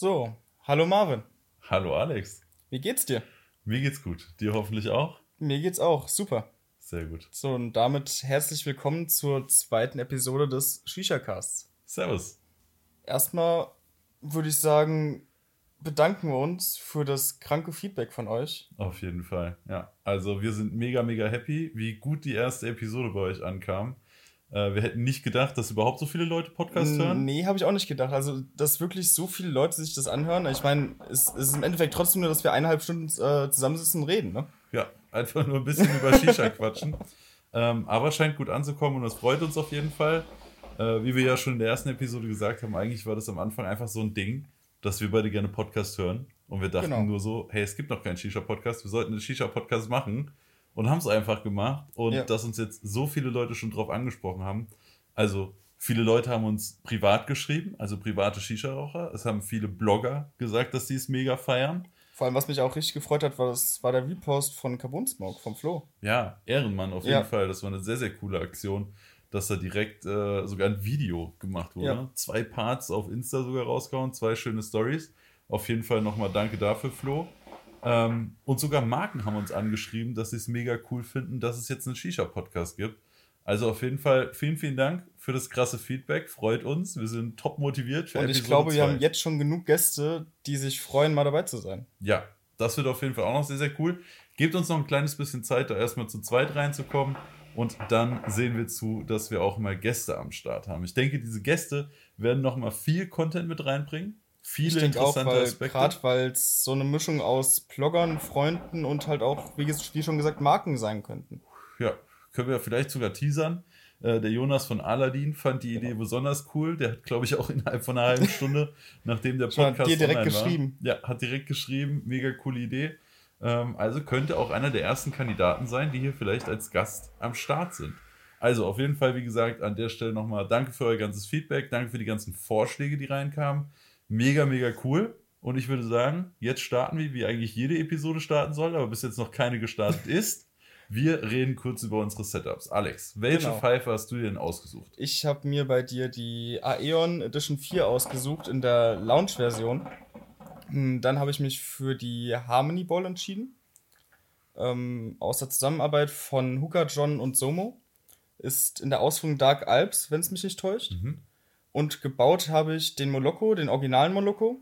So, hallo Marvin. Hallo Alex. Wie geht's dir? Mir geht's gut. Dir hoffentlich auch? Mir geht's auch. Super. Sehr gut. So, und damit herzlich willkommen zur zweiten Episode des Shisha-Casts. Servus. Erstmal würde ich sagen, bedanken wir uns für das kranke Feedback von euch. Auf jeden Fall, ja. Also wir sind mega, mega happy, wie gut die erste Episode bei euch ankam. Äh, wir hätten nicht gedacht, dass überhaupt so viele Leute Podcast hören. Nee, habe ich auch nicht gedacht. Also, dass wirklich so viele Leute sich das anhören. Ich meine, es, es ist im Endeffekt trotzdem nur, dass wir eineinhalb Stunden äh, zusammensitzen und reden, ne? Ja, einfach nur ein bisschen über Shisha quatschen. Ähm, aber scheint gut anzukommen und das freut uns auf jeden Fall. Äh, wie wir ja schon in der ersten Episode gesagt haben, eigentlich war das am Anfang einfach so ein Ding, dass wir beide gerne Podcast hören. Und wir dachten Genau. nur so, hey, es gibt noch keinen Shisha-Podcast, wir sollten einen Shisha-Podcast machen. Und haben es einfach gemacht. Und Ja. dass uns jetzt so viele Leute schon drauf angesprochen haben. Also, viele Leute haben uns privat geschrieben, also private Shisha-Raucher. Es haben viele Blogger gesagt, dass sie es mega feiern. Vor allem, was mich auch richtig gefreut hat, war, das war der Repost von Carbon Smoke, vom Flo. Ja, Ehrenmann auf Ja. jeden Fall. Das war eine sehr, sehr coole Aktion, dass da direkt äh, sogar ein Video gemacht wurde. Ja. Zwei Parts auf Insta sogar rausgehauen, zwei schöne Stories. Auf jeden Fall nochmal danke dafür, Flo. Ähm, und sogar Marken haben uns angeschrieben, dass sie es mega cool finden, dass es jetzt einen Shisha-Podcast gibt. Also auf jeden Fall vielen, vielen Dank für das krasse Feedback. Freut uns. Wir sind top motiviert für Und ich Episode glaube, wir zwei. haben jetzt schon genug Gäste, die sich freuen, mal dabei zu sein. Ja, das wird auf jeden Fall auch noch sehr, sehr cool. Gebt uns noch ein kleines bisschen Zeit, da erstmal zu zweit reinzukommen. Und dann sehen wir zu, dass wir auch mal Gäste am Start haben. Ich denke, diese Gäste werden noch mal viel Content mit reinbringen. Viele denke auch, interessante weil Aspekte. gerade weil es so eine Mischung aus Bloggern, Freunden und halt auch, wie, wie schon gesagt, Marken sein könnten. Ja, können wir vielleicht sogar teasern. Äh, Der Jonas von Aladdin fand die Genau. Idee besonders cool. Der hat, glaube ich, auch innerhalb von einer halben Stunde, nachdem der Schon hat Podcast dir direkt online war, geschrieben. Ja, hat direkt geschrieben. Mega coole Idee. Ähm, Also könnte auch einer der ersten Kandidaten sein, die hier vielleicht als Gast am Start sind. Also auf jeden Fall, wie gesagt, an der Stelle nochmal danke für euer ganzes Feedback, danke für die ganzen Vorschläge, die reinkamen. Mega, mega cool. Und ich würde sagen, jetzt starten wir, wie eigentlich jede Episode starten soll, aber bis jetzt noch keine gestartet ist. Wir reden kurz über unsere Setups. Alex, welche Genau. Pfeife hast du dir denn ausgesucht? Ich habe mir bei dir die Aeon Edition 4 ausgesucht in der Lounge-Version. Hm, Dann habe ich mich für die Harmony Ball entschieden. Ähm, aus der Zusammenarbeit von Hooker John und Somo. Ist in der Ausführung Dark Alps, wenn es mich nicht täuscht. Mhm. Und gebaut habe ich den Moloko, den originalen Moloko,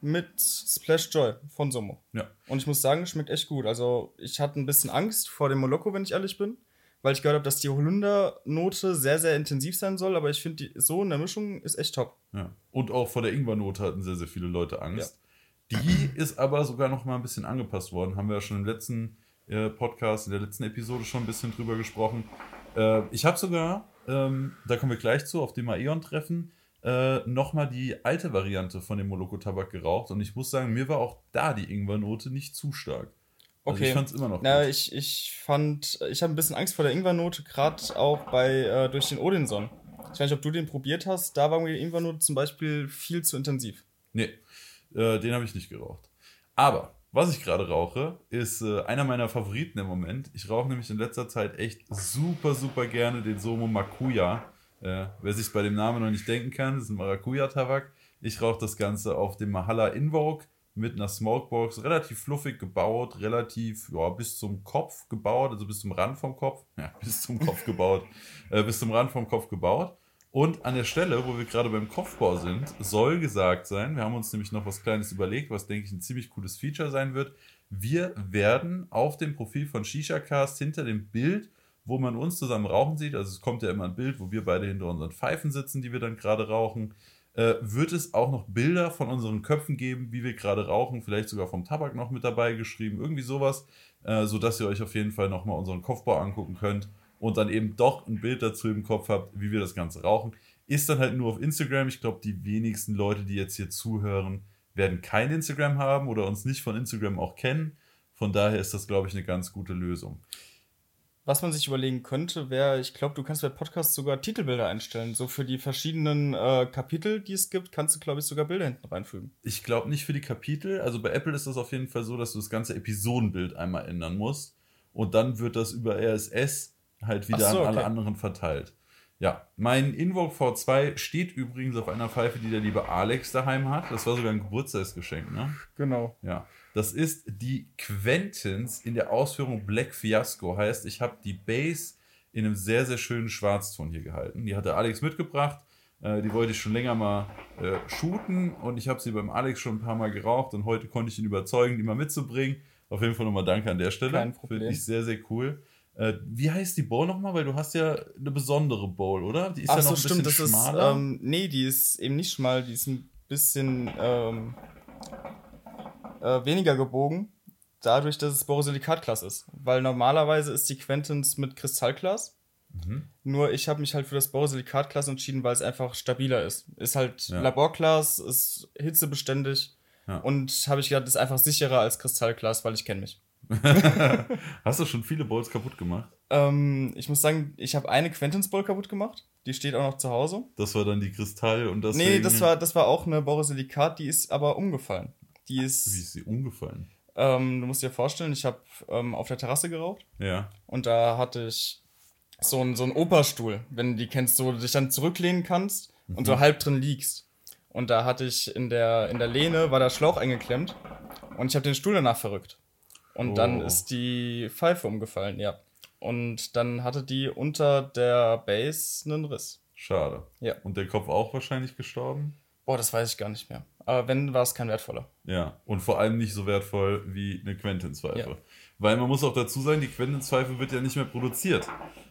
mit Splash Joy von Somo. Ja. Und ich muss sagen, schmeckt echt gut. Also, ich hatte ein bisschen Angst vor dem Moloko, wenn ich ehrlich bin, weil ich gehört habe, dass die Holundernote sehr, sehr intensiv sein soll. Aber ich finde, so in der Mischung ist echt top. ja. Und auch vor der Ingwernote hatten sehr, sehr viele Leute Angst. Die ist aber sogar noch mal ein bisschen angepasst worden. Haben wir ja schon im letzten äh, Podcast, in der letzten Episode schon ein bisschen drüber gesprochen. Äh, ich habe sogar, ähm, da kommen wir gleich zu, auf dem Aeon-Treffen, äh, nochmal die alte Variante von dem Moloko-Tabak geraucht. Und ich muss sagen, mir war auch da die Ingwernote nicht zu stark. Also ich fand es immer noch Na, gut. ich, ich fand, ich habe ein bisschen Angst vor der Ingwernote, gerade auch bei äh, durch den Odinson. Ich weiß nicht, ob du den probiert hast. Da war mir die Ingwernote zum Beispiel viel zu intensiv. Nee, äh, den habe ich nicht geraucht. Aber was ich gerade rauche, ist äh, einer meiner Favoriten im Moment. Ich rauche nämlich in letzter Zeit echt super, super gerne den Somo Makuya. Äh, wer sich bei dem Namen noch nicht denken kann, ist ein Maracuja-Tabak. Ich rauche das Ganze auf dem Mahala Invoke mit einer Smokebox, relativ fluffig gebaut, relativ ja, bis zum Kopf gebaut, also bis zum Rand vom Kopf, ja, bis zum Kopf gebaut, äh, bis zum Rand vom Kopf gebaut. Und an der Stelle, wo wir gerade beim Kopfbau sind, soll gesagt sein, wir haben uns nämlich noch was Kleines überlegt, was denke ich ein ziemlich cooles Feature sein wird. Wir werden auf dem Profil von Shisha Cast hinter dem Bild, wo man uns zusammen rauchen sieht, also es kommt ja immer ein Bild, wo wir beide hinter unseren Pfeifen sitzen, die wir dann gerade rauchen, äh, wird es auch noch Bilder von unseren Köpfen geben, wie wir gerade rauchen, vielleicht sogar vom Tabak noch mit dabei geschrieben, irgendwie sowas, äh, sodass ihr euch auf jeden Fall nochmal unseren Kopfbau angucken könnt und dann eben doch ein Bild dazu im Kopf habt, wie wir das Ganze rauchen. Ist dann halt nur auf Instagram. Ich glaube, die wenigsten Leute, die jetzt hier zuhören, werden kein Instagram haben oder uns nicht von Instagram auch kennen. Von daher ist das, glaube ich, eine ganz gute Lösung. Was man sich überlegen könnte, wäre, ich glaube, du kannst bei Podcasts sogar Titelbilder einstellen. So für die verschiedenen äh, Kapitel, die es gibt, kannst du, glaube ich, sogar Bilder hinten reinfügen. Ich glaube nicht für die Kapitel. Also bei Apple ist das auf jeden Fall so, dass du das ganze Episodenbild einmal ändern musst. Und dann wird das über RSS halt wieder so, an alle okay. anderen verteilt. Ja, mein Invoke V2 steht übrigens auf einer Pfeife, die der liebe Alex daheim hat. Das war sogar ein Geburtstagsgeschenk, ne? Genau. Ja. Das ist die Quentins in der Ausführung Black Fiasco. Heißt, ich habe die Base in einem sehr, sehr schönen Schwarzton hier gehalten. Die hatte Alex mitgebracht. Äh, die wollte ich schon länger mal äh, shooten und ich habe sie beim Alex schon ein paar Mal geraucht und heute konnte ich ihn überzeugen, die mal mitzubringen. Auf jeden Fall nochmal Danke an der Stelle. Kein Problem. Finde ich sehr, sehr cool. Äh, wie heißt die Bowl nochmal? Weil du hast ja eine besondere Bowl, oder? Die ist Ach ja so, noch ein stimmt, das bisschen ist, schmaler. ähm, nee, die ist eben nicht schmal, die ist ein bisschen ähm, äh, weniger gebogen, dadurch, dass es Borosilikatglas ist. Weil normalerweise ist die Quentins mit Kristallglas. Mhm. Nur ich habe mich halt für das Borosilikatglas entschieden, weil es einfach stabiler ist. Ist halt Ja. Laborglas, ist hitzebeständig Ja. und habe ich gedacht, ist einfach sicherer als Kristallglas, weil ich kenne mich. Hast du schon viele Bowls kaputt gemacht? Ähm, ich muss sagen, ich habe eine Quentins Bowl kaputt gemacht. Die steht auch noch zu Hause. Das war dann die Kristall und das. Nee, das war, das war auch eine Borosilikat, die ist aber umgefallen. Die Wie ist, ist sie umgefallen? ähm, du musst dir vorstellen, ich habe ähm, auf der Terrasse geraucht Ja. und da hatte ich so einen so einen Operstuhl, wenn du die kennst, wo du dich dann zurücklehnen kannst und so halb drin liegst. Und da hatte ich in der, in der Lehne, war der Schlauch eingeklemmt und ich habe den Stuhl danach verrückt. Und dann Oh. ist die Pfeife umgefallen, ja. Und dann hatte die unter der Base einen Riss. Schade. Ja. Und der Kopf auch wahrscheinlich gestorben? Boah, das weiß ich gar nicht mehr. Aber wenn, war es kein wertvoller. Ja. Und vor allem nicht so wertvoll wie eine Quentins-Pfeife. Ja. Weil man muss auch dazu sagen, die Quentins-Pfeife wird ja nicht mehr produziert.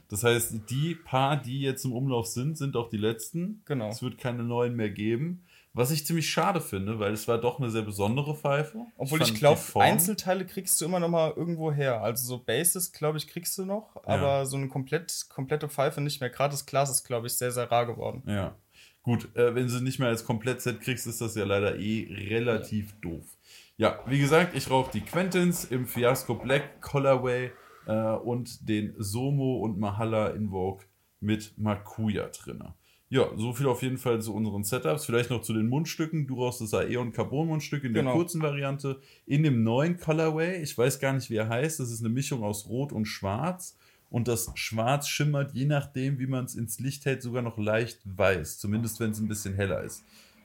Das heißt, die paar, die jetzt im Umlauf sind, sind auch die letzten. Genau. Es wird keine neuen mehr geben. Was ich ziemlich schade finde, weil es war doch eine sehr besondere Pfeife. Obwohl ich, fand glaube, Einzelteile kriegst du immer noch mal irgendwo her. Also so Bases, glaube ich, kriegst du noch, aber so eine komplett, komplette Pfeife nicht mehr. Gerade das Glas ist, glaube ich, sehr, sehr rar geworden. Ja. Gut, äh, wenn sie nicht mehr als Komplettset kriegst, ist das ja leider eh relativ doof. Ja, wie gesagt, ich rauche die Quentins im Fiasco Black Colorway äh, und den Somo und Mahala Invoke mit Makuya drinne. Ja, so viel auf jeden Fall zu unseren Setups. Vielleicht noch zu den Mundstücken. Du rauchst das Aeon Carbon Mundstück in der Genau. kurzen Variante. In dem neuen Colorway, ich weiß gar nicht, wie er heißt. Das ist eine Mischung aus Rot und Schwarz. Und das Schwarz schimmert, je nachdem, wie man es ins Licht hält, sogar noch leicht weiß. Zumindest, wenn es ein bisschen heller ist.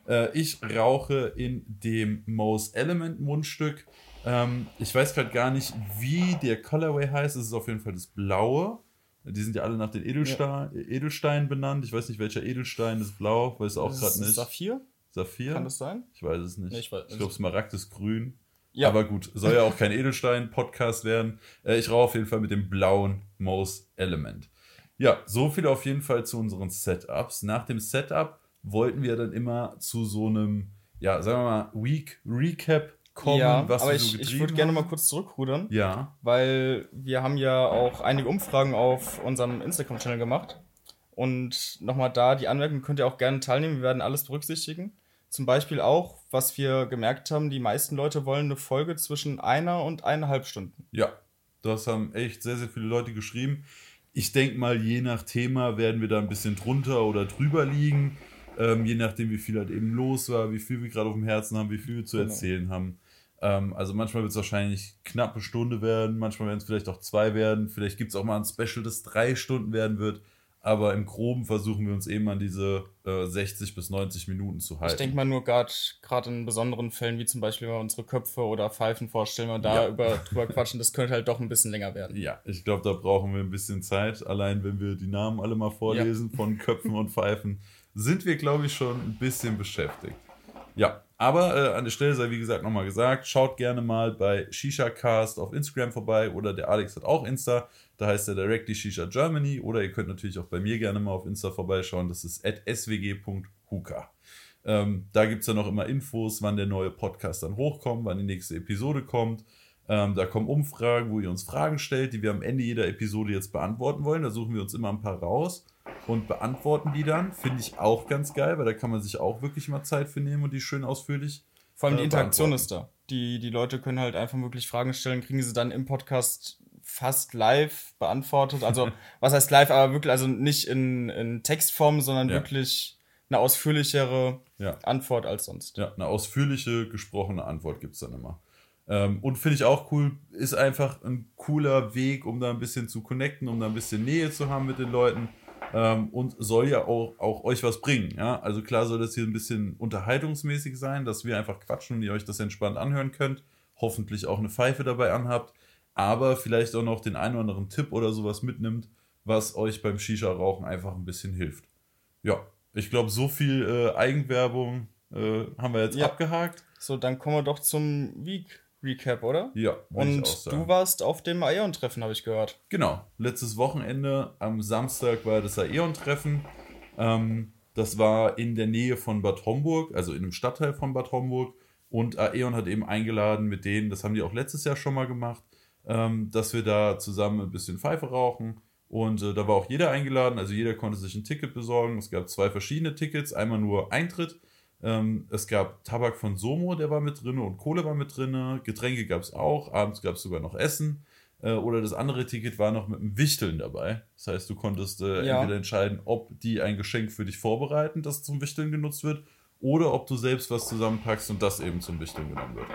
Äh, ich rauche in dem Most Element Mundstück. Ähm, ich weiß gerade gar nicht, wie der Colorway heißt. Es ist auf jeden Fall das Blaue. Die sind ja alle nach den Edelstein, Edelsteinen benannt. Ich weiß nicht, welcher Edelstein ist blau. Weiß auch gerade nicht. Saphir? Saphir? Kann das sein? Ich weiß es nicht. Nee, ich ich glaube, Smaragd ist grün. Ja. Aber gut, soll ja auch kein Edelstein-Podcast werden. Äh, ich rauche auf jeden Fall mit dem blauen Most Element. Ja, so viel auf jeden Fall zu unseren Setups. Nach dem Setup wollten wir dann immer zu so einem, ja, sagen wir mal, Week Recap kommen, ja, was aber wir so ich, ich würde gerne mal kurz zurückrudern, Ja, weil wir haben ja auch einige Umfragen auf unserem Instagram-Channel gemacht. Und nochmal da, die Anmerkungen könnt ihr auch gerne teilnehmen. Wir werden alles berücksichtigen. Zum Beispiel auch, was wir gemerkt haben, die meisten Leute wollen eine Folge zwischen einer und eineinhalb Stunden. ja. Das haben echt sehr, sehr viele Leute geschrieben. Ich denke mal, je nach Thema werden wir da ein bisschen drunter oder drüber liegen. Ähm, je nachdem, wie viel halt eben los war, wie viel wir gerade auf dem Herzen haben, wie viel wir zu Genau. erzählen haben. Ähm, also manchmal wird es wahrscheinlich knappe Stunde werden, manchmal werden es vielleicht auch zwei werden. Vielleicht gibt es auch mal ein Special, das drei Stunden werden wird. Aber im Groben versuchen wir uns eben an diese äh, 60 bis 90 Minuten zu halten. Ich denke mal nur gerade in besonderen Fällen, wie zum Beispiel, wenn wir unsere Köpfe oder Pfeifen vorstellen und da Ja. über, drüber quatschen, das könnte halt doch ein bisschen länger werden. Ja, ich glaube, da brauchen wir ein bisschen Zeit. Allein wenn wir die Namen alle mal vorlesen von Köpfen und Pfeifen, sind wir, glaube ich, schon ein bisschen beschäftigt. Ja, aber äh, an der Stelle sei wie gesagt nochmal gesagt, schaut gerne mal bei Shisha Cast auf Instagram vorbei oder der Alex hat auch Insta, da heißt er Directly Shisha Germany oder ihr könnt natürlich auch bei mir gerne mal auf Insta vorbeischauen, das ist swg.huka. Ähm, da gibt es dann noch immer Infos, wann der neue Podcast dann hochkommt, wann die nächste Episode kommt. Ähm, da kommen Umfragen, wo ihr uns Fragen stellt, die wir am Ende jeder Episode jetzt beantworten wollen. Da suchen wir uns immer ein paar raus und beantworten die dann. Finde ich auch ganz geil, weil da kann man sich auch wirklich mal Zeit für nehmen und die schön ausführlich. Vor allem die äh, Interaktion ist da. Die, die Leute können halt einfach wirklich Fragen stellen, kriegen sie dann im Podcast fast live beantwortet. Also, was heißt live, aber wirklich, also nicht in, in Textform, sondern Ja. wirklich eine ausführlichere Ja. Antwort als sonst. Ja, eine ausführliche, gesprochene Antwort gibt es dann immer. Ähm, und finde ich auch cool, ist einfach ein cooler Weg, um da ein bisschen zu connecten, um da ein bisschen Nähe zu haben mit den Leuten. ähm, und soll ja auch, auch euch was bringen. Ja? Also klar soll das hier ein bisschen unterhaltungsmäßig sein, dass wir einfach quatschen und ihr euch das entspannt anhören könnt. Hoffentlich auch eine Pfeife dabei anhabt, aber vielleicht auch noch den einen oder anderen Tipp oder sowas mitnimmt, was euch beim Shisha-Rauchen einfach ein bisschen hilft. Ja, ich glaube, so viel äh, Eigenwerbung äh, haben wir jetzt ja. abgehakt. So, dann kommen wir doch zum Week Recap, oder? Ja. Und du warst auf dem Aeon-Treffen, habe ich gehört. Genau. Letztes Wochenende am Samstag war das Aeon-Treffen. Ähm, das war in der Nähe von Bad Homburg, also in einem Stadtteil von Bad Homburg. Und Aeon hat eben eingeladen mit denen, das haben die auch letztes Jahr schon mal gemacht, ähm, dass wir da zusammen ein bisschen Pfeife rauchen. Und äh, da war auch jeder eingeladen, also jeder konnte sich ein Ticket besorgen. Es gab zwei verschiedene Tickets, einmal nur Eintritt ähm, es gab Tabak von Somo, der war mit drin und Kohle war mit drin. Getränke gab es auch. Abends gab es sogar noch Essen. Äh, oder das andere Ticket war noch mit einem Wichteln dabei. Das heißt, du konntest äh, ja. entweder entscheiden, ob die ein Geschenk für dich vorbereiten, das zum Wichteln genutzt wird, oder ob du selbst was zusammenpackst und das eben zum Wichteln genommen wird.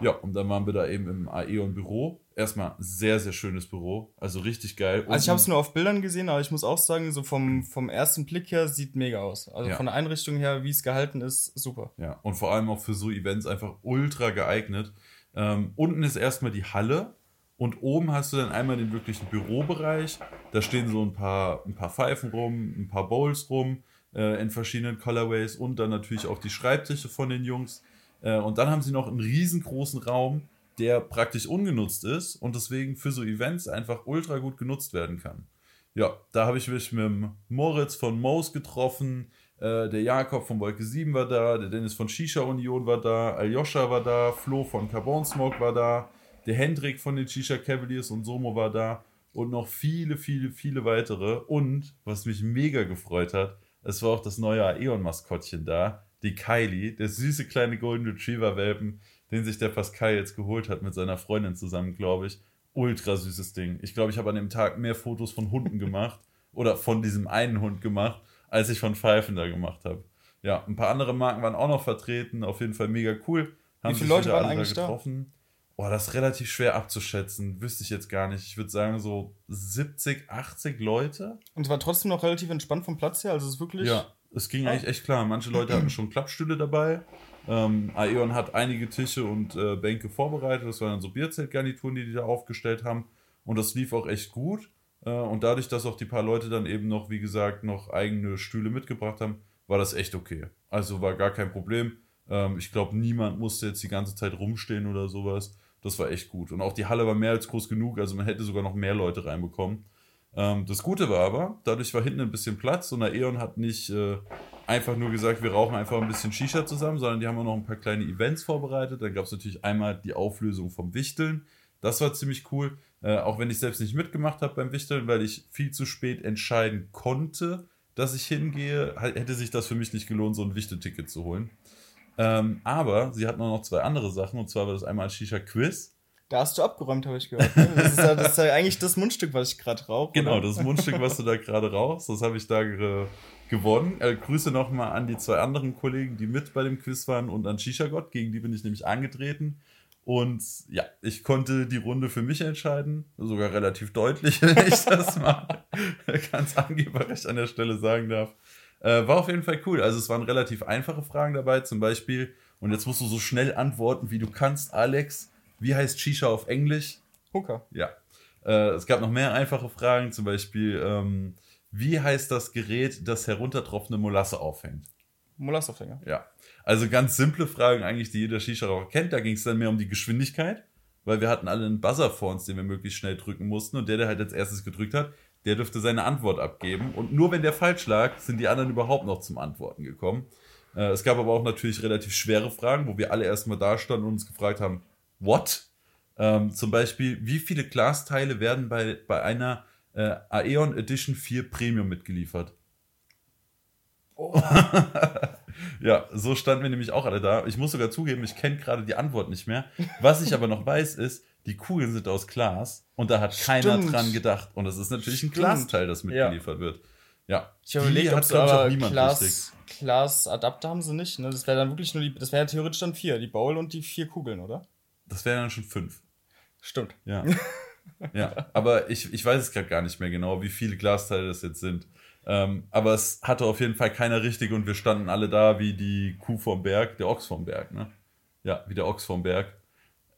Ja, und dann waren wir da eben im Aeon-Büro. Erstmal sehr, sehr schönes Büro. Also richtig geil. Und also ich habe es nur auf Bildern gesehen, aber ich muss auch sagen, so vom, vom ersten Blick her sieht mega aus. Also ja. von der Einrichtung her, wie es gehalten ist, super. Ja, und vor allem auch für so Events einfach ultra geeignet. Ähm, unten ist erstmal die Halle und oben hast du dann einmal den wirklichen Bürobereich. Da stehen so ein paar, ein paar Pfeifen rum, ein paar Bowls rum äh, in verschiedenen Colorways und dann natürlich auch die Schreibtische von den Jungs. Äh, und dann haben sie noch einen riesengroßen Raum, der praktisch ungenutzt ist und deswegen für so Events einfach ultra gut genutzt werden kann. Ja, da habe ich mich mit Moritz von Moos getroffen, äh, der Jakob von Wolke 7 war da, der Dennis von Shisha Union war da, Aljoscha war da, Flo von Carbon Smoke war da, der Hendrik von den Shisha Cavaliers und Somo war da und noch viele, viele, viele weitere. Und was mich mega gefreut hat, es war auch das neue Aeon-Maskottchen da, die Kylie, der süße kleine Golden Retriever-Welpen, den sich der Pascal jetzt geholt hat mit seiner Freundin zusammen, glaube ich. Ultra süßes Ding. Ich glaube, ich habe an dem Tag mehr Fotos von Hunden gemacht oder von diesem einen Hund gemacht, als ich von Pfeifen da gemacht habe. Ja, ein paar andere Marken waren auch noch vertreten. Auf jeden Fall mega cool. Haben Wie viele Leute waren eigentlich getroffen. Boah, das ist relativ schwer abzuschätzen. Wüsste ich jetzt gar nicht. Ich würde sagen so 70, 80 Leute. Und es war trotzdem noch relativ entspannt vom Platz her. Also es ist wirklich. Ja, es ging eigentlich echt klar. Manche Leute hatten schon Klappstühle dabei. Ähm, Aeon hat einige Tische und äh, Bänke vorbereitet. Das waren dann so Bierzeltgarnituren, die die da aufgestellt haben. Und das lief auch echt gut. Äh, und dadurch, dass auch die paar Leute dann eben noch, wie gesagt, noch eigene Stühle mitgebracht haben, war das echt okay. Also war gar kein Problem. Ähm, ich glaube, niemand musste jetzt die ganze Zeit rumstehen oder sowas. Das war echt gut. Und auch die Halle war mehr als groß genug, also man hätte sogar noch mehr Leute reinbekommen. Ähm, das Gute war aber, dadurch war hinten ein bisschen Platz und der E.ON hat nicht äh, einfach nur gesagt, wir rauchen einfach ein bisschen Shisha zusammen, sondern die haben auch noch ein paar kleine Events vorbereitet. Dann gab es natürlich einmal die Auflösung vom Wichteln. Das war ziemlich cool, äh, auch wenn ich selbst nicht mitgemacht habe beim Wichteln, weil ich viel zu spät entscheiden konnte, dass ich hingehe, hätte sich das für mich nicht gelohnt, so ein Wichtelticket zu holen. Ähm, aber sie hatten auch noch zwei andere Sachen, und zwar war das einmal ein Shisha-Quiz. Da hast du abgeräumt, habe ich gehört. Ne? Das, ist ja, das, ist ja, eigentlich das Mundstück, was ich gerade rauche. Genau, das Mundstück, was du da gerade rauchst, das habe ich da ge gewonnen. Äh, Grüße nochmal an die zwei anderen Kollegen, die mit bei dem Quiz waren und an Shisha Gott, gegen die bin ich nämlich angetreten. Und ja, ich konnte die Runde für mich entscheiden, sogar relativ deutlich, wenn ich das mal ganz angeberisch an der Stelle sagen darf. Äh, war auf jeden Fall cool. Also es waren relativ einfache Fragen dabei, zum Beispiel, und jetzt musst du so schnell antworten, wie du kannst, Alex. Wie heißt Shisha auf Englisch? Hookah. Ja. Äh, es gab noch mehr einfache Fragen, zum Beispiel, ähm, wie heißt das Gerät, das heruntertropfende Molasse aufhängt? Molasseaufhänger. Ja. Also ganz simple Fragen eigentlich, die jeder Shisha-Raucher kennt. Da ging es dann mehr um die Geschwindigkeit, weil wir hatten alle einen Buzzer vor uns, den wir möglichst schnell drücken mussten. Und der, der halt als erstes gedrückt hat, der dürfte seine Antwort abgeben. Und nur wenn der falsch lag, sind die anderen überhaupt noch zum Antworten gekommen. Äh, es gab aber auch natürlich relativ schwere Fragen, wo wir alle erstmal da standen und uns gefragt haben, what? Ähm, zum Beispiel, wie viele Glasteile werden bei, bei einer äh, Aeon Edition 4 Premium mitgeliefert? Oh. ja, so standen wir nämlich auch alle da. Ich muss sogar zugeben, ich kenne gerade die Antwort nicht mehr. Was ich aber noch weiß, ist, die Kugeln sind aus Glas und da hat Stimmt. keiner dran gedacht. Und das ist natürlich ein Glasteil, das mitgeliefert ja. wird. Ja. Ich habe überlegt, ob sie aber Glas, Glasadapter haben sie nicht. Ne? Das wäre dann wirklich nur die, das wäre ja theoretisch dann vier, die Bowl und die vier Kugeln, oder? Das wären dann schon fünf. Stimmt. Ja. ja, aber ich, ich weiß es gerade gar nicht mehr genau, wie viele Glasteile das jetzt sind. Ähm, aber es hatte auf jeden Fall keiner richtig und wir standen alle da wie die Kuh vom Berg, der Ochs vom Berg, ne? Ja, wie der Ochs vom Berg.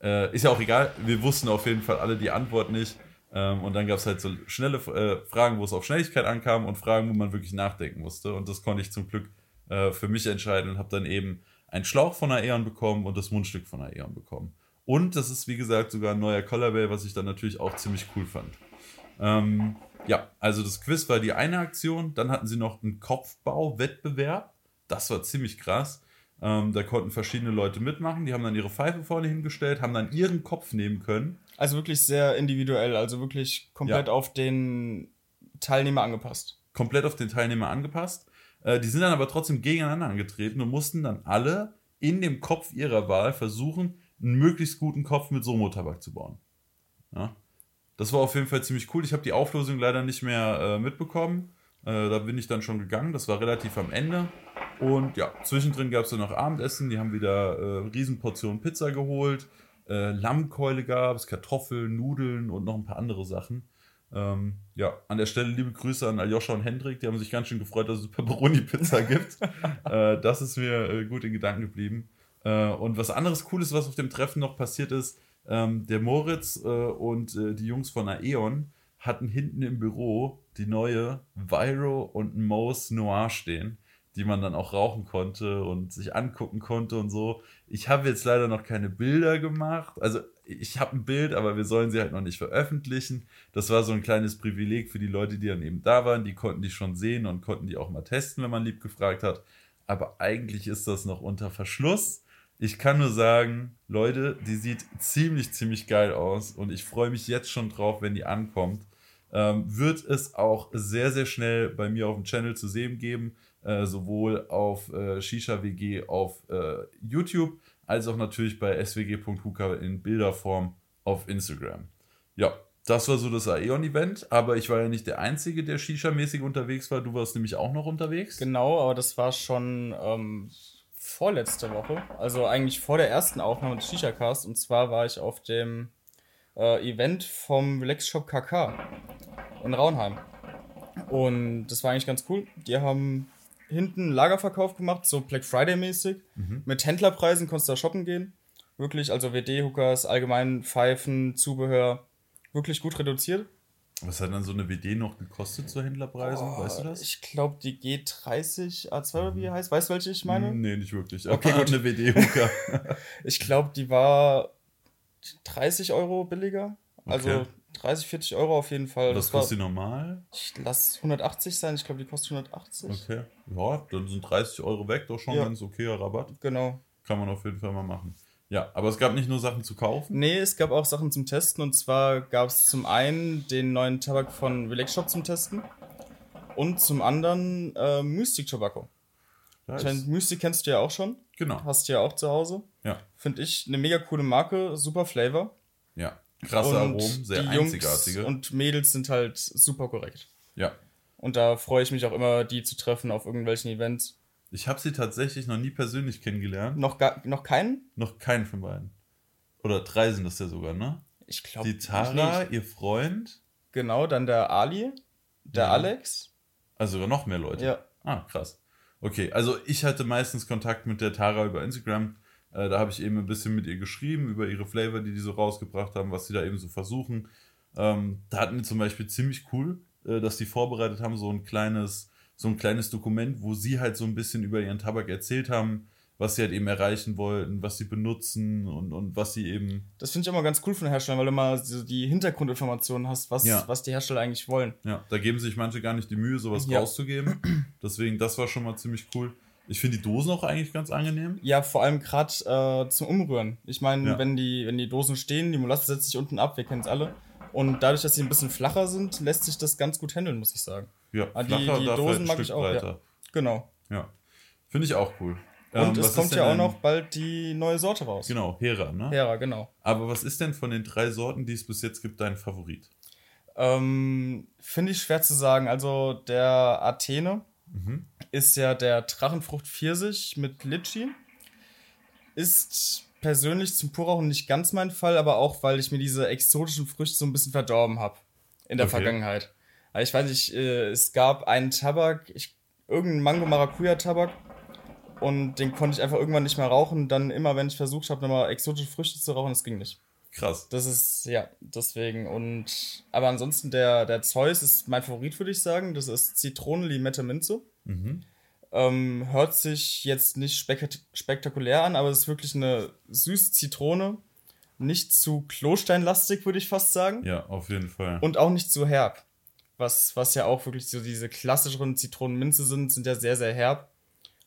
Äh, ist ja auch egal, wir wussten auf jeden Fall alle die Antwort nicht. Ähm, und dann gab es halt so schnelle äh, Fragen, wo es auf Schnelligkeit ankam und Fragen, wo man wirklich nachdenken musste. Und das konnte ich zum Glück äh, für mich entscheiden und habe dann eben einen Schlauch von Aeon bekommen und das Mundstück von Aeon bekommen. Und das ist, wie gesagt, sogar ein neuer Colorway, was ich dann natürlich auch ziemlich cool fand. Ähm, ja, also das Quiz war die eine Aktion. Dann hatten sie noch einen Kopfbau-Wettbewerb. Das war ziemlich krass. Ähm, da konnten verschiedene Leute mitmachen. Die haben dann ihre Pfeife vorne hingestellt, haben dann ihren Kopf nehmen können. Also wirklich sehr individuell, also wirklich komplett ja. auf den Teilnehmer angepasst. Komplett auf den Teilnehmer angepasst. Äh, die sind dann aber trotzdem gegeneinander angetreten und mussten dann alle in dem Kopf ihrer Wahl versuchen, einen möglichst guten Kopf mit Somo-Tabak zu bauen. Ja? Das war auf jeden Fall ziemlich cool. Ich habe die Auflösung leider nicht mehr äh, mitbekommen. Äh, da bin ich dann schon gegangen. Das war relativ am Ende. Und ja, zwischendrin gab es dann noch Abendessen. Die haben wieder äh, Riesenportionen Pizza geholt. Äh, Lammkeule gab es, Kartoffeln, Nudeln und noch ein paar andere Sachen. Ähm, ja, an der Stelle liebe Grüße an Aljoscha und Hendrik. Die haben sich ganz schön gefreut, dass es Pepperoni-Pizza gibt. äh, das ist mir äh, gut in Gedanken geblieben. Äh, und was anderes Cooles, was auf dem Treffen noch passiert ist, ähm, der Moritz äh, und äh, die Jungs von Aeon hatten hinten im Büro die neue Viro und Mo's Noir stehen, die man dann auch rauchen konnte und sich angucken konnte und so. Ich habe jetzt leider noch keine Bilder gemacht. Also ich habe ein Bild, aber wir sollen sie halt noch nicht veröffentlichen. Das war so ein kleines Privileg für die Leute, die dann eben da waren. Die konnten die schon sehen und konnten die auch mal testen, wenn man lieb gefragt hat. Aber eigentlich ist das noch unter Verschluss. Ich kann nur sagen, Leute, die sieht ziemlich, ziemlich geil aus und ich freue mich jetzt schon drauf, wenn die ankommt. Ähm, wird es auch sehr, sehr schnell bei mir auf dem Channel zu sehen geben, äh, sowohl auf äh, Shisha WG auf äh, YouTube als auch natürlich bei swg.huka in Bilderform auf Instagram. Ja, das war so das Aeon-Event, aber ich war ja nicht der Einzige, der Shisha-mäßig unterwegs war. Du warst nämlich auch noch unterwegs. Genau, aber das war schon ähm, vorletzte Woche, also eigentlich vor der ersten Aufnahme des Shisha Cast. Und zwar war ich auf dem äh, Event vom Relax Shop KK in Raunheim. Und das war eigentlich ganz cool. Die haben hinten einen Lagerverkauf gemacht, so Black Friday mäßig. Mhm. Mit Händlerpreisen konntest du da shoppen gehen. Wirklich, also WD-Hookers, allgemein Pfeifen, Zubehör, wirklich gut reduziert. Was hat dann so eine WD noch gekostet zu Händlerpreisen? Oh, weißt du das? Ich glaube, die G30 A2 oder wie heißt. Weißt du, welche ich meine? Nee, nicht wirklich. Okay, gut. eine WD-Hooker. ich glaube, die war 30 Euro billiger. Also okay. 30, 40 Euro auf jeden Fall. Was kostet die normal? Ich lasse 180 sein. Ich glaube, die kostet 180. Okay. Ja, dann sind 30 Euro weg. Doch schon ja. ganz okayer Rabatt. Genau. Kann man auf jeden Fall mal machen. Ja, aber es gab nicht nur Sachen zu kaufen. Nee, es gab auch Sachen zum Testen. Und zwar gab es zum einen den neuen Tabak von Relax Shop zum Testen. Und zum anderen äh, Mystic Tobacco. Nice. Mystic kennst du ja auch schon. Genau. Hast du ja auch zu Hause. Ja. Finde ich eine mega coole Marke, super Flavor. Ja. Krasse und Aromen, sehr die einzigartige. Jungs und Mädels sind halt super korrekt. Ja. Und da freue ich mich auch immer, die zu treffen auf irgendwelchen Events. Ich habe sie tatsächlich noch nie persönlich kennengelernt. Noch, gar, noch keinen? Noch keinen von beiden. Oder drei sind das ja sogar, ne? Ich glaube. Die Tara, ihr Freund. Genau, dann der Ali, der ja. Alex. Also noch mehr Leute. Ja. Ah, krass. Okay, also ich hatte meistens Kontakt mit der Tara über Instagram. Äh, da habe ich eben ein bisschen mit ihr geschrieben über ihre Flavor, die die so rausgebracht haben, was sie da eben so versuchen. Ähm, da hatten wir zum Beispiel ziemlich cool, äh, dass die vorbereitet haben, so ein kleines so ein kleines Dokument, wo sie halt so ein bisschen über ihren Tabak erzählt haben, was sie halt eben erreichen wollten, was sie benutzen und, und was sie eben. Das finde ich immer ganz cool von den Herstellern, weil du mal so die Hintergrundinformationen hast, was, ja. was die Hersteller eigentlich wollen. Ja, da geben sich manche gar nicht die Mühe, sowas ja. rauszugeben. Deswegen, das war schon mal ziemlich cool. Ich finde die Dosen auch eigentlich ganz angenehm. Ja, vor allem gerade äh, zum Umrühren. Ich meine, ja. wenn, die, wenn die Dosen stehen, die Molasse setzt sich unten ab, wir kennen es alle. Und dadurch, dass sie ein bisschen flacher sind, lässt sich das ganz gut handeln, muss ich sagen. Ja, ah, die, die Dosen mag ich auch. Ja. Genau. Ja. Finde ich auch cool. Und ähm, es kommt ja auch noch bald die neue Sorte raus. Genau, Hera, ne? Hera, genau. Aber was ist denn von den drei Sorten, die es bis jetzt gibt, dein Favorit? Ähm, Finde ich schwer zu sagen. Also der Athene mhm. ist ja der Drachenfrucht Pfirsich mit Litschi. Ist persönlich zum Purrauchen nicht ganz mein Fall, aber auch, weil ich mir diese exotischen Früchte so ein bisschen verdorben habe in der okay. Vergangenheit. Aber ich weiß nicht, äh, es gab einen Tabak, ich, irgendeinen Mango-Maracuja-Tabak. Und den konnte ich einfach irgendwann nicht mehr rauchen. Dann immer, wenn ich versucht habe, nochmal exotische Früchte zu rauchen, das ging nicht. Krass. Das ist, ja, deswegen. Und aber ansonsten, der, der Zeus ist mein Favorit, würde ich sagen. Das ist Zitrone, Limette, Minze. Mhm. Ähm, hört sich jetzt nicht spek spektakulär an, aber es ist wirklich eine süße Zitrone. Nicht zu Klosteinlastig, würde ich fast sagen. Ja, auf jeden Fall. Und auch nicht zu herb. Was, was ja auch wirklich so diese klassischeren Zitronenminze sind, sind ja sehr, sehr herb.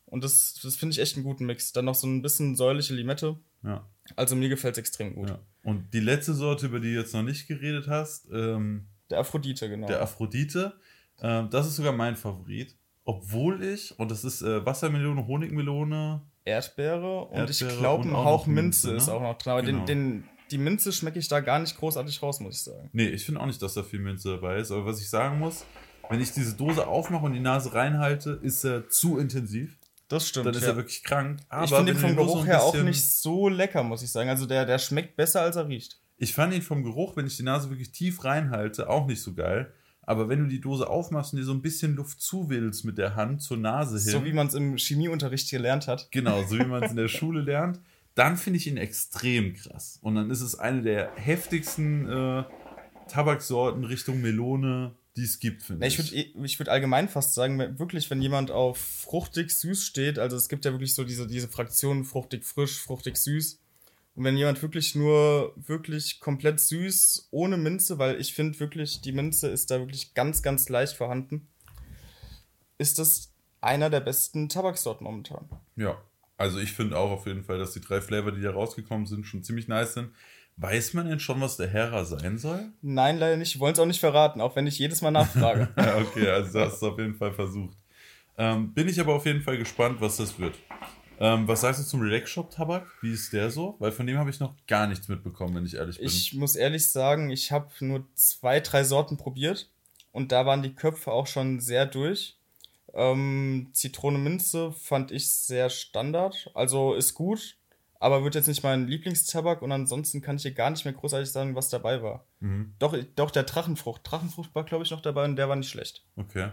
Und das, das finde ich echt einen guten Mix. Dann noch so ein bisschen säuerliche Limette. Ja. Also mir gefällt es extrem gut. ja. Und die letzte Sorte, über die du jetzt noch nicht geredet hast, ähm, Der Aphrodite, genau. der Aphrodite, ähm, das ist sogar mein Favorit. Obwohl ich, und das ist äh, Wassermelone, Honigmelone, Erdbeere und ich glaube ein auch Hauch Minze, Minze, ist ne? auch noch drin. Aber Genau. den, den, die Minze schmecke ich da gar nicht großartig raus, muss ich sagen. Nee, ich finde auch nicht, dass da viel Minze dabei ist. Aber was ich sagen muss, wenn ich diese Dose aufmache und die Nase reinhalte, ist er zu intensiv. Das stimmt. Dann ist ja. er wirklich krank. Aber ich finde ihn vom Geruch her auch nicht so lecker, muss ich sagen. Also der, der schmeckt besser, als er riecht. Ich fand ihn vom Geruch, wenn ich die Nase wirklich tief reinhalte, auch nicht so geil. Aber wenn du die Dose aufmachst und dir so ein bisschen Luft zuwillst mit der Hand zur Nase hin, So wie man es im Chemieunterricht gelernt hat. genau, so wie man es in der Schule lernt, dann finde ich ihn extrem krass. Und dann ist es eine der heftigsten äh, Tabaksorten Richtung Melone, die es gibt, finde ich würde ich würd allgemein fast sagen, wirklich, wenn jemand auf fruchtig süß steht, also es gibt ja wirklich so diese, diese Fraktionen fruchtig frisch, fruchtig süß. Und wenn jemand wirklich nur wirklich komplett süß, ohne Minze, weil ich finde wirklich, die Minze ist da wirklich ganz, ganz leicht vorhanden, ist das einer der besten Tabaksorten momentan. Ja, also ich finde auch auf jeden Fall, dass die drei Flavor, die da rausgekommen sind, schon ziemlich nice sind. Weiß man denn schon, was der Hera sein soll? Nein, leider nicht. Wir wollen es auch nicht verraten, auch wenn ich jedes Mal nachfrage. Okay, also du hast es auf jeden Fall versucht. Ähm, bin ich aber auf jeden Fall gespannt, was das wird. Ähm, was sagst du zum Relax Shop Tabak? Wie ist der so? Weil von dem habe ich noch gar nichts mitbekommen, wenn ich ehrlich bin. Ich muss ehrlich sagen, ich habe nur zwei, drei Sorten probiert und da waren die Köpfe auch schon sehr durch. Ähm, Zitrone Minze fand ich sehr Standard, also ist gut, aber wird jetzt nicht mein Lieblingstabak und ansonsten kann ich hier gar nicht mehr großartig sagen, was dabei war. Mhm. Doch, doch der Drachenfrucht. Drachenfrucht war, glaube ich, noch dabei und der war nicht schlecht. Okay.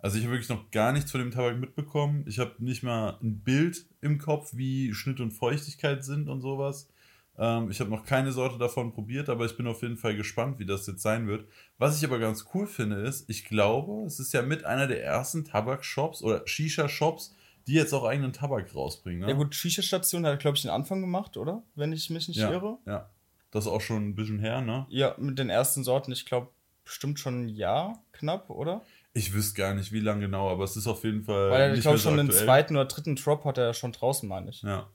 Also ich habe wirklich noch gar nichts von dem Tabak mitbekommen. Ich habe nicht mal ein Bild im Kopf, wie Schnitt und Feuchtigkeit sind und sowas. Ähm, ich habe noch keine Sorte davon probiert, aber ich bin auf jeden Fall gespannt, wie das jetzt sein wird. Was ich aber ganz cool finde, ist, ich glaube, es ist ja mit einer der ersten Tabakshops oder Shisha-Shops, die jetzt auch eigenen Tabak rausbringen. Ne? Ja gut, Shisha-Station hat, glaube ich, den Anfang gemacht, oder? Wenn ich mich nicht ja, irre. ja. Das ist auch schon ein bisschen her, ne? Ja, mit den ersten Sorten, ich glaube, bestimmt schon ein Jahr knapp, oder? Ich wüsste gar nicht, wie lange genau, aber es ist auf jeden Fall. Weil er, ich glaube, so schon den aktuell. zweiten oder dritten Drop hat er ja schon draußen, meine ich. Ja.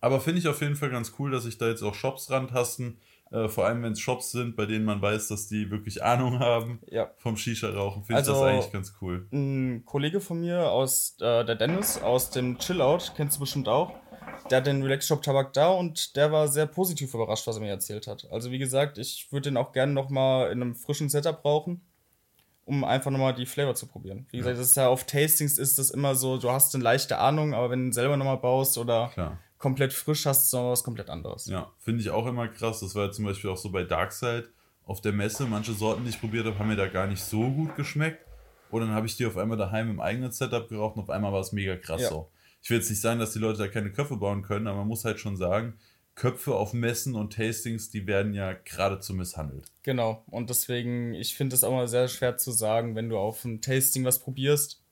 Aber finde ich auf jeden Fall ganz cool, dass sich da jetzt auch Shops rantasten. Äh, vor allem, wenn es Shops sind, bei denen man weiß, dass die wirklich Ahnung haben Ja. vom Shisha-Rauchen, finde ich Also- das eigentlich ganz cool. Ein Kollege von mir aus, äh, der Dennis, aus dem Chillout, kennst du bestimmt auch, der hat den Relax Shop Tabak da und der war sehr positiv überrascht, was er mir erzählt hat. Also wie gesagt, ich würde den auch gerne nochmal in einem frischen Setup brauchen, um einfach nochmal die Flavor zu probieren. Wie gesagt, das ist ja auf Tastings ist das immer so, du hast eine leichte Ahnung, aber wenn du selber nochmal baust oder Klar. Komplett frisch hast, noch was komplett anderes. Ja, finde ich auch immer krass. Das war ja zum Beispiel auch so bei Darkside auf der Messe. Manche Sorten, die ich probiert habe, haben mir da gar nicht so gut geschmeckt. Und dann habe ich die auf einmal daheim im eigenen Setup geraucht und auf einmal war es mega krass Ja. so. Ich will jetzt nicht sagen, dass die Leute da keine Köpfe bauen können, aber man muss halt schon sagen, Köpfe auf Messen und Tastings, die werden ja geradezu misshandelt. Genau, und deswegen, ich finde es auch mal sehr schwer zu sagen, wenn du auf ein Tasting was probierst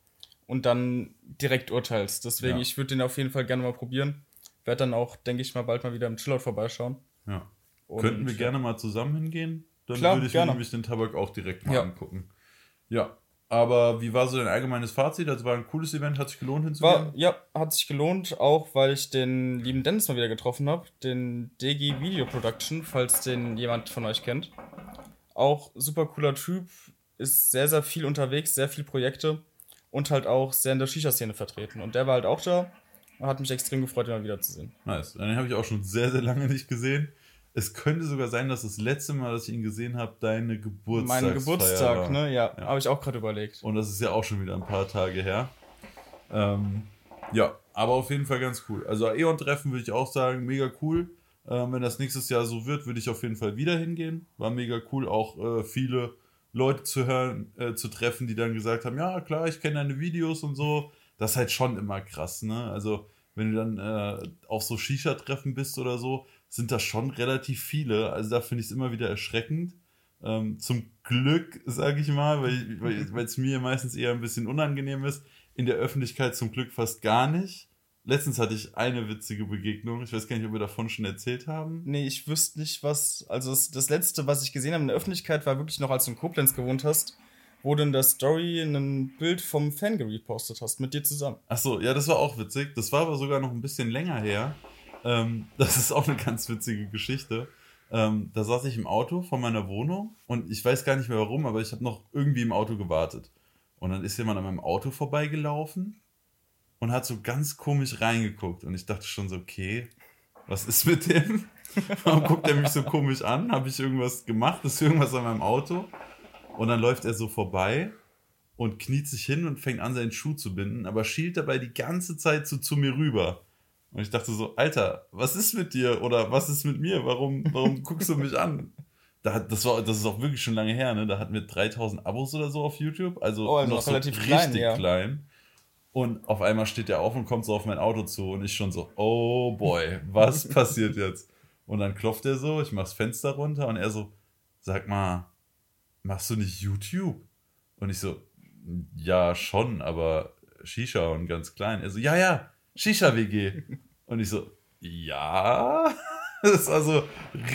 und dann direkt urteilst. Deswegen, Ja. ich würde den auf jeden Fall gerne mal probieren. Werde dann auch, denke ich mal, bald mal wieder im Chillout vorbeischauen. Ja. Und, Könnten wir gerne mal zusammen hingehen? Dann Klar, würde ich gerne. mir nämlich den Tabak auch direkt mal Ja. angucken. Ja. Aber wie war so dein allgemeines Fazit? Also war ein cooles Event, hat sich gelohnt hinzugehen? War, ja, hat sich gelohnt, auch weil ich den lieben Dennis mal wieder getroffen habe. Den DG Video Production, falls den jemand von euch kennt. Auch super cooler Typ, ist sehr, sehr viel unterwegs, sehr viel Projekte und halt auch sehr in der Shisha-Szene vertreten. Und der war halt auch da hat mich extrem gefreut, ihn mal wiederzusehen. Nice. Den habe ich auch schon sehr, sehr lange nicht gesehen. Es könnte sogar sein, dass das letzte Mal, dass ich ihn gesehen habe, deine Geburtstagsfeier Mein Geburtstag, war. ne? Ja, Ja. habe ich auch gerade überlegt. Und das ist ja auch schon wieder ein paar Tage her. Ähm, ja, aber auf jeden Fall ganz cool. Also Aeon-Treffen würde ich auch sagen, mega cool. Ähm, wenn das nächstes Jahr so wird, würde ich auf jeden Fall wieder hingehen. War mega cool. Auch äh, viele Leute zu hören, äh, zu treffen, die dann gesagt haben, ja klar, ich kenne deine Videos und so. Das ist halt schon immer krass, ne? Also wenn du dann äh, auf so Shisha-Treffen bist oder so, sind das schon relativ viele. Also da finde ich es immer wieder erschreckend. Ähm, zum Glück, sage ich mal, weil es mir meistens eher ein bisschen unangenehm ist. In der Öffentlichkeit zum Glück fast gar nicht. Letztens hatte ich eine witzige Begegnung. Ich weiß gar nicht, ob wir davon schon erzählt haben. Nee, ich wüsste nicht, was. Also, das, das letzte, was ich gesehen habe in der Öffentlichkeit, war wirklich noch, als du in Koblenz gewohnt hast, wo du in der Story ein Bild vom Fan gepostet hast, mit dir zusammen. Ach so, ja, das war auch witzig. Das war aber sogar noch ein bisschen länger her. Ähm, das ist auch eine ganz witzige Geschichte. Ähm, da saß ich im Auto von meiner Wohnung und ich weiß gar nicht mehr warum, aber ich habe noch irgendwie im Auto gewartet. Und dann ist jemand an meinem Auto vorbeigelaufen und hat so ganz komisch reingeguckt. Und ich dachte schon so, okay, was ist mit dem? Warum guckt er mich so komisch an? Habe ich irgendwas gemacht? Ist irgendwas an meinem Auto? Und dann läuft er so vorbei und kniet sich hin und fängt an, seinen Schuh zu binden, aber schielt dabei die ganze Zeit so zu mir rüber. Und ich dachte so, Alter, was ist mit dir? Oder was ist mit mir? Warum, warum guckst du mich an? Da, das, war, das ist auch wirklich schon lange her, ne? Da hatten wir 3000 Abos oder so auf YouTube. Also, oh, also noch so relativ richtig klein. Ja. klein. Und auf einmal steht er auf und kommt so auf mein Auto zu und ich schon so, oh boy, was passiert jetzt? Und dann klopft er so, ich mach's Fenster runter und er so, sag mal, machst du nicht YouTube? Und ich so, ja, schon, aber Shisha und ganz klein. Er so, ja, ja, Shisha-WG. Und ich so, ja. Das ist also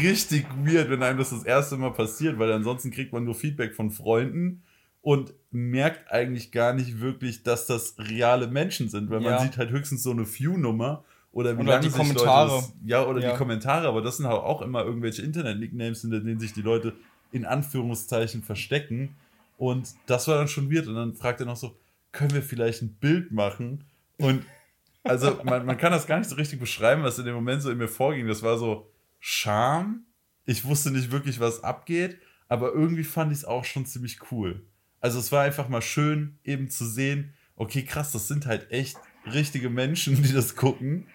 richtig weird, wenn einem das das erste Mal passiert, weil ansonsten kriegt man nur Feedback von Freunden und merkt eigentlich gar nicht wirklich, dass das reale Menschen sind, weil ja. man sieht halt höchstens so eine View-Nummer oder wie oder lange die Kommentare. Das, ja, oder ja. die Kommentare, aber das sind halt auch immer irgendwelche Internet-Nicknames, hinter denen sich die Leute in Anführungszeichen verstecken. Und das war dann schon weird. Und dann fragt er noch so, können wir vielleicht ein Bild machen? Und also man, man kann das gar nicht so richtig beschreiben, was in dem Moment so in mir vorging. Das war so Scham. Ich wusste nicht wirklich, was abgeht, aber irgendwie fand ich es auch schon ziemlich cool. Also es war einfach mal schön, eben zu sehen, okay, krass, das sind halt echt richtige Menschen, die das gucken.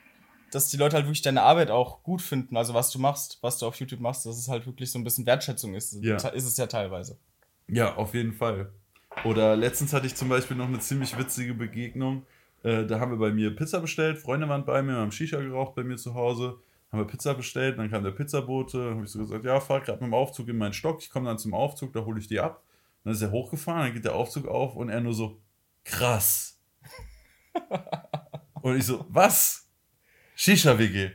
Dass die Leute halt wirklich deine Arbeit auch gut finden, also was du machst, was du auf YouTube machst, dass es halt wirklich so ein bisschen Wertschätzung ist. Ja. Ist es ja teilweise. Ja, auf jeden Fall. Oder letztens hatte ich zum Beispiel noch eine ziemlich witzige Begegnung. Äh, da haben wir bei mir Pizza bestellt, Freunde waren bei mir, haben Shisha geraucht bei mir zu Hause, haben wir Pizza bestellt, dann kam der Pizzabote, habe ich so gesagt, ja, fahr gerade mit dem Aufzug in meinen Stock, ich komme dann zum Aufzug, da hole ich die ab. Dann ist er hochgefahren, dann geht der Aufzug auf und er nur so, krass. und ich so, was? Shisha-WG.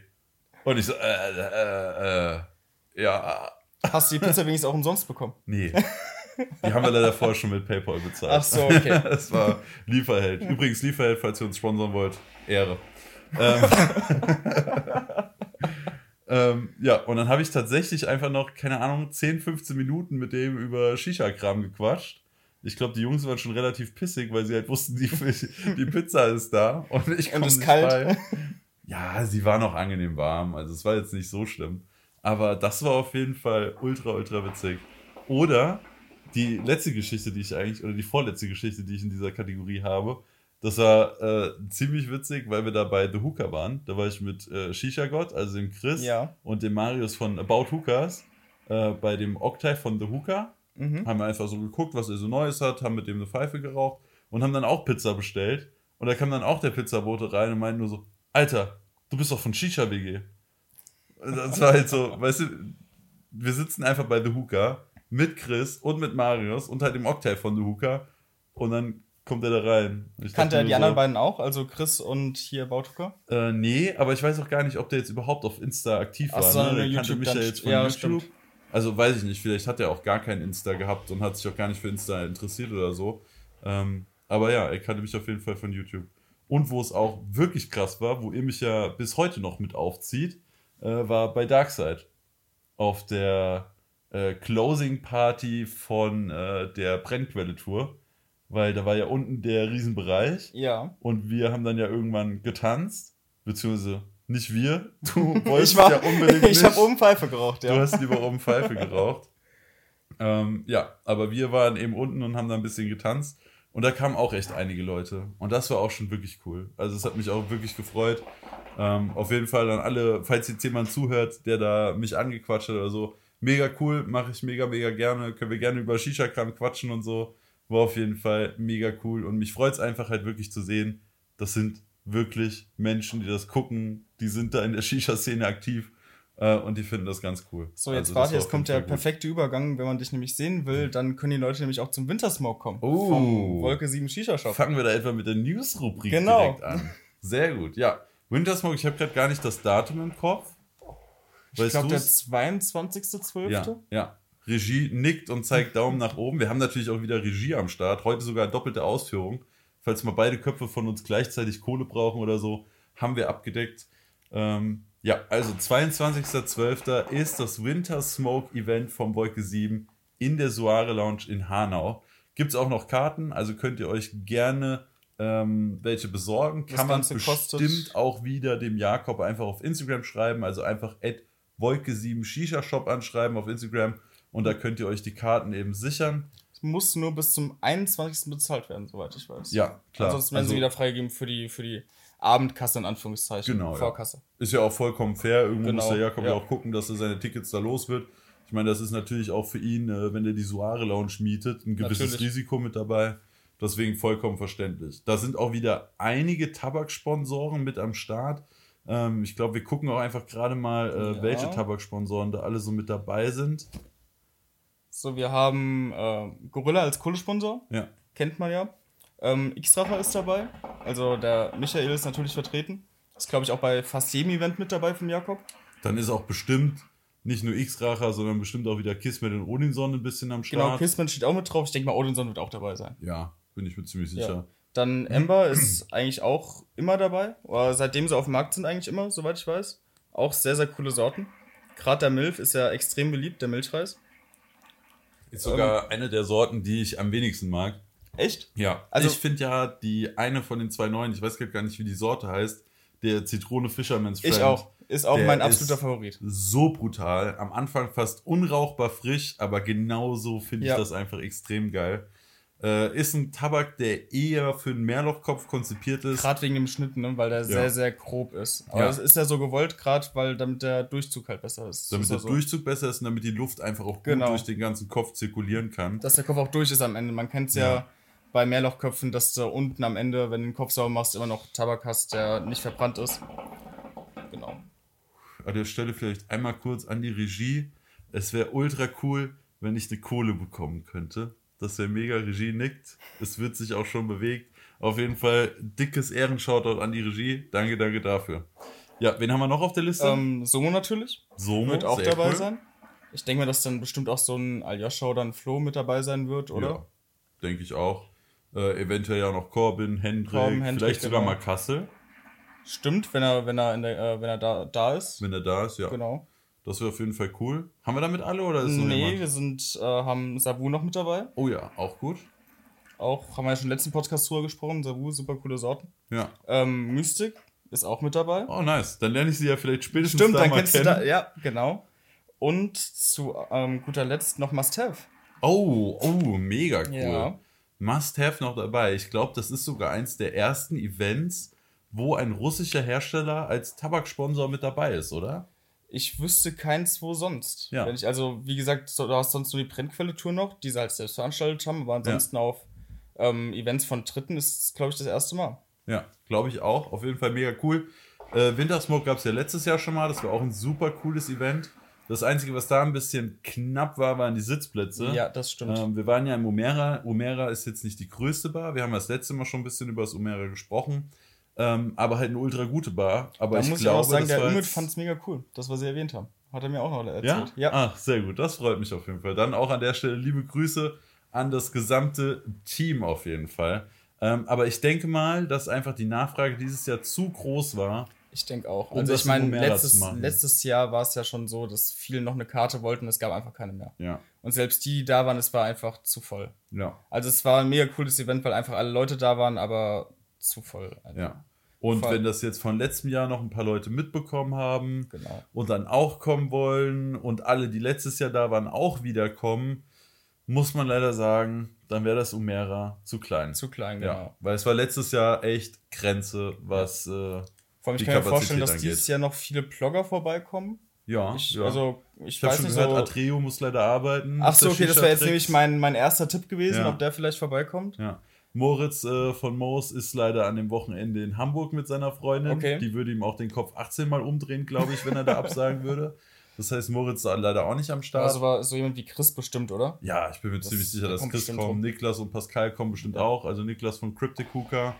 Und ich so, äh, äh, äh, ja. Hast du die Pizza wenigstens auch umsonst bekommen? Nee. Die haben wir leider vorher schon mit PayPal bezahlt. Ach so, okay. Das war Lieferheld. Übrigens, Lieferheld, falls ihr uns sponsern wollt, Ehre. Ähm, ähm, ja, und dann habe ich tatsächlich einfach noch, keine Ahnung, 10, 15 Minuten mit dem über Shisha-Kram gequatscht. Ich glaube, die Jungs waren schon relativ pissig, weil sie halt wussten, die, die Pizza ist da und ich komme nicht kalt. Bei. Ja, sie war noch angenehm warm, also es war jetzt nicht so schlimm. Aber das war auf jeden Fall ultra, ultra witzig. Oder die letzte Geschichte, die ich eigentlich, oder die vorletzte Geschichte, die ich in dieser Kategorie habe, das war äh, ziemlich witzig, weil wir da bei The Hooker waren. Da war ich mit äh, Shisha Gott, also dem Chris ja. und dem Marius von About Hookers äh, bei dem Octave von The Hooker. Mhm. Haben wir einfach so geguckt, was er so Neues hat, haben mit dem eine Pfeife geraucht und haben dann auch Pizza bestellt. Und da kam dann auch der Pizzabote rein und meinte nur so: Alter, du bist doch von Shisha WG. Das war halt so, weißt du, wir sitzen einfach bei The Hooker mit Chris und mit Marius und halt dem Octave von The Hooker. Und dann kommt er da rein. Ich Kannte er die so, anderen beiden auch? Also Chris und hier Bautucker? Äh, nee, aber ich weiß auch gar nicht, ob der jetzt überhaupt auf Insta aktiv Ach, war. So, ne? Der kannte mich ja jetzt von ja, YouTube. Stimmt. Also weiß ich nicht, vielleicht hat er auch gar kein Insta gehabt und hat sich auch gar nicht für Insta interessiert oder so. Ähm, aber ja, er kannte mich auf jeden Fall von YouTube. Und wo es auch wirklich krass war, wo ihr mich ja bis heute noch mit aufzieht, äh, war bei Darkseid. Auf der äh, Closing Party von äh, der Brennquelle-Tour weil da war ja unten der Riesenbereich. Ja. Und wir haben dann ja irgendwann getanzt, beziehungsweise nicht wir. Du wolltest war, ja unbedingt Ich habe oben Pfeife geraucht, ja. Du hast lieber oben Pfeife geraucht. ähm, ja, aber wir waren eben unten und haben da ein bisschen getanzt. Und da kamen auch echt einige Leute. Und das war auch schon wirklich cool. Also es hat mich auch wirklich gefreut. Ähm, auf jeden Fall an alle, falls jetzt jemand zuhört, der da mich angequatscht hat oder so, Mega cool, mache ich mega, mega gerne. Können wir gerne über Shisha-Kram quatschen und so. War auf jeden Fall mega cool. Und mich freut es einfach halt wirklich zu sehen, das sind wirklich Menschen, die das gucken, die sind da in der Shisha-Szene aktiv äh, und die finden das ganz cool. So, jetzt also, warte, jetzt kommt der perfekte Übergang. Wenn man dich nämlich sehen will, dann können die Leute nämlich auch zum Wintersmoke kommen. Oh. Vom Wolke 7 Shisha Shop. Fangen wir da etwa mit der News-Rubrik genau. direkt an. Sehr gut, ja. Wintersmoke, ich habe gerade gar nicht das Datum im Kopf. Weißt ich glaube, der 22.12. Ja, ja. Regie nickt und zeigt Daumen nach oben. Wir haben natürlich auch wieder Regie am Start. Heute sogar doppelte Ausführung. Falls mal beide Köpfe von uns gleichzeitig Kohle brauchen oder so, haben wir abgedeckt. Ähm, ja, also 22.12. ist das Winter Smoke Event vom Wolke 7 in der Suare Lounge in Hanau. Gibt es auch noch Karten, also könnt ihr euch gerne ähm, welche besorgen. Kann man bestimmt kostet. auch wieder dem Jakob einfach auf Instagram schreiben, also einfach at Wolke7 Shisha Shop anschreiben auf Instagram und da könnt ihr euch die Karten eben sichern. Muss nur bis zum 21. bezahlt werden, soweit ich weiß. Ja, klar. Ansonsten werden also, sie wieder freigegeben für die, für die Abendkasse in Anführungszeichen. Genau. Vorkasse. Ja. Ist ja auch vollkommen fair. Irgendwo genau. muss der Jakob ja. ja auch gucken, dass er seine Tickets da los wird. Ich meine, das ist natürlich auch für ihn, äh, wenn er die Suare Lounge mietet, ein gewisses natürlich. Risiko mit dabei. Deswegen vollkommen verständlich. Da sind auch wieder einige Tabaksponsoren mit am Start. Ähm, ich glaube, wir gucken auch einfach gerade mal, äh, ja. welche Tabaksponsoren da alle so mit dabei sind. So, wir haben äh, Gorilla als Kohlesponsor. Ja. Kennt man ja. Ähm, X-Racher ist dabei. Also der Michael ist natürlich vertreten. Ist, glaube ich, auch bei fast jedem Event mit dabei von Jakob. Dann ist auch bestimmt nicht nur X-Racher, sondern bestimmt auch wieder Kismet und Odinson ein bisschen am genau, Start. Genau, Kismet steht auch mit drauf. Ich denke mal, Odinson wird auch dabei sein. Ja, bin ich mir ziemlich sicher. Ja. Dann Ember ist eigentlich auch immer dabei. Oder seitdem sie auf dem Markt sind, eigentlich immer, soweit ich weiß. Auch sehr, sehr coole Sorten. Gerade der Milf ist ja extrem beliebt, der Milchreis. Ist sogar ähm, eine der Sorten, die ich am wenigsten mag. Echt? Ja. Also ich finde ja die eine von den zwei neuen, ich weiß gar nicht, wie die Sorte heißt, der Zitrone Fisherman's Friend. Ich auch. Ist auch mein absoluter Favorit. So brutal. Am Anfang fast unrauchbar frisch, aber genauso finde ja. ich das einfach extrem geil. Äh, ist ein Tabak, der eher für einen Mehrlochkopf konzipiert ist. Gerade wegen dem Schnitt, ne? weil der ja. sehr, sehr grob ist. Aber ja. das ist ja so gewollt, gerade weil damit der Durchzug halt besser ist. Damit ist der so. Durchzug besser ist und damit die Luft einfach auch gut genau. durch den ganzen Kopf zirkulieren kann. Dass der Kopf auch durch ist am Ende. Man kennt es ja. ja bei Mehrlochköpfen, dass du unten am Ende, wenn du den Kopf sauber machst, immer noch Tabak hast, der nicht verbrannt ist. Genau. An der Stelle vielleicht einmal kurz an die Regie. Es wäre ultra cool, wenn ich eine Kohle bekommen könnte dass der mega Regie nickt. Es wird sich auch schon bewegt. Auf jeden Fall dickes Ehrenshoutout an die Regie. Danke, danke dafür. Ja, wen haben wir noch auf der Liste? Ähm, Somo natürlich. Somo wird auch dabei cool. sein. Ich denke mir, dass dann bestimmt auch so ein Aljoscha oder ein Flo mit dabei sein wird, oder? Ja, denke ich auch. Äh, eventuell ja noch Corbin, Hendrik, Corbin, Hendrik vielleicht sogar genau. mal Kassel. Stimmt, wenn er, wenn er, der, äh, wenn er da, da ist. Wenn er da ist, ja. Genau. Das wäre auf jeden Fall cool. Haben wir damit alle oder ist Nee, wir sind, äh, haben Sabu noch mit dabei. Oh ja, auch gut. Auch, haben wir ja schon im letzten Podcast drüber gesprochen. Sabu, super coole Sorten. Ja. Ähm, Mystic ist auch mit dabei. Oh, nice. Dann lerne ich sie ja vielleicht spätestens Stimmt, da dann kennst kennen. du da, ja, genau. Und zu ähm, guter Letzt noch Must Have. Oh, oh, mega cool. Ja. Must Have noch dabei. Ich glaube, das ist sogar eins der ersten Events, wo ein russischer Hersteller als Tabaksponsor mit dabei ist, oder? Ich wüsste keins, wo sonst. Ja. Wenn ich, also, wie gesagt, du hast sonst nur die Brennquelle-Tour noch, die sie halt selbst veranstaltet haben, aber ansonsten ja. auf ähm, Events von Dritten ist glaube ich, das erste Mal. Ja, glaube ich auch. Auf jeden Fall mega cool. Äh, Wintersmoke gab es ja letztes Jahr schon mal. Das war auch ein super cooles Event. Das Einzige, was da ein bisschen knapp war, waren die Sitzplätze. Ja, das stimmt. Ähm, wir waren ja in Umera. Umera ist jetzt nicht die größte Bar. Wir haben das letzte Mal schon ein bisschen über das Umera gesprochen. Ähm, aber halt eine ultra gute Bar. Aber da ich muss glaube, ich auch sagen, der Ümit fand es mega cool, das, was sie erwähnt haben. Hat er mir auch noch erzählt. Ja? ja? Ach, sehr gut. Das freut mich auf jeden Fall. Dann auch an der Stelle liebe Grüße an das gesamte Team auf jeden Fall. Ähm, aber ich denke mal, dass einfach die Nachfrage dieses Jahr zu groß war. Ich denke auch. Um also ich meine, letztes, letztes Jahr war es ja schon so, dass viele noch eine Karte wollten, es gab einfach keine mehr. Ja. Und selbst die, die da waren, es war einfach zu voll. Ja. Also es war ein mega cooles Event, weil einfach alle Leute da waren, aber zu voll. Also. Ja. Und Voll. wenn das jetzt von letztem Jahr noch ein paar Leute mitbekommen haben genau. und dann auch kommen wollen und alle, die letztes Jahr da waren, auch wiederkommen, muss man leider sagen, dann wäre das Umera zu klein. Zu klein, genau. Ja, weil es war letztes Jahr echt Grenze, was. Ja. Äh, Vor allem, ich kann mir vorstellen, dass angeht. dieses Jahr noch viele Blogger vorbeikommen. Ja, Ich, ja. Also, ich, ich weiß schon nicht gehört, so. Atreo muss leider arbeiten. Ach so, okay, das wäre jetzt nämlich mein, mein erster Tipp gewesen, Ja. ob der vielleicht vorbeikommt. Ja. Moritz äh, von Moos ist leider an dem Wochenende in Hamburg mit seiner Freundin. Okay. Die würde ihm auch den Kopf 18 Mal umdrehen, glaube ich, wenn er da absagen würde. Das heißt, Moritz ist leider auch nicht am Start. Also war so jemand wie Chris bestimmt, oder? ja, ich bin mir Das ziemlich sicher, dass Chris kommt. rum. Niklas und Pascal kommen bestimmt auch. Also Niklas von Cryptic Hooker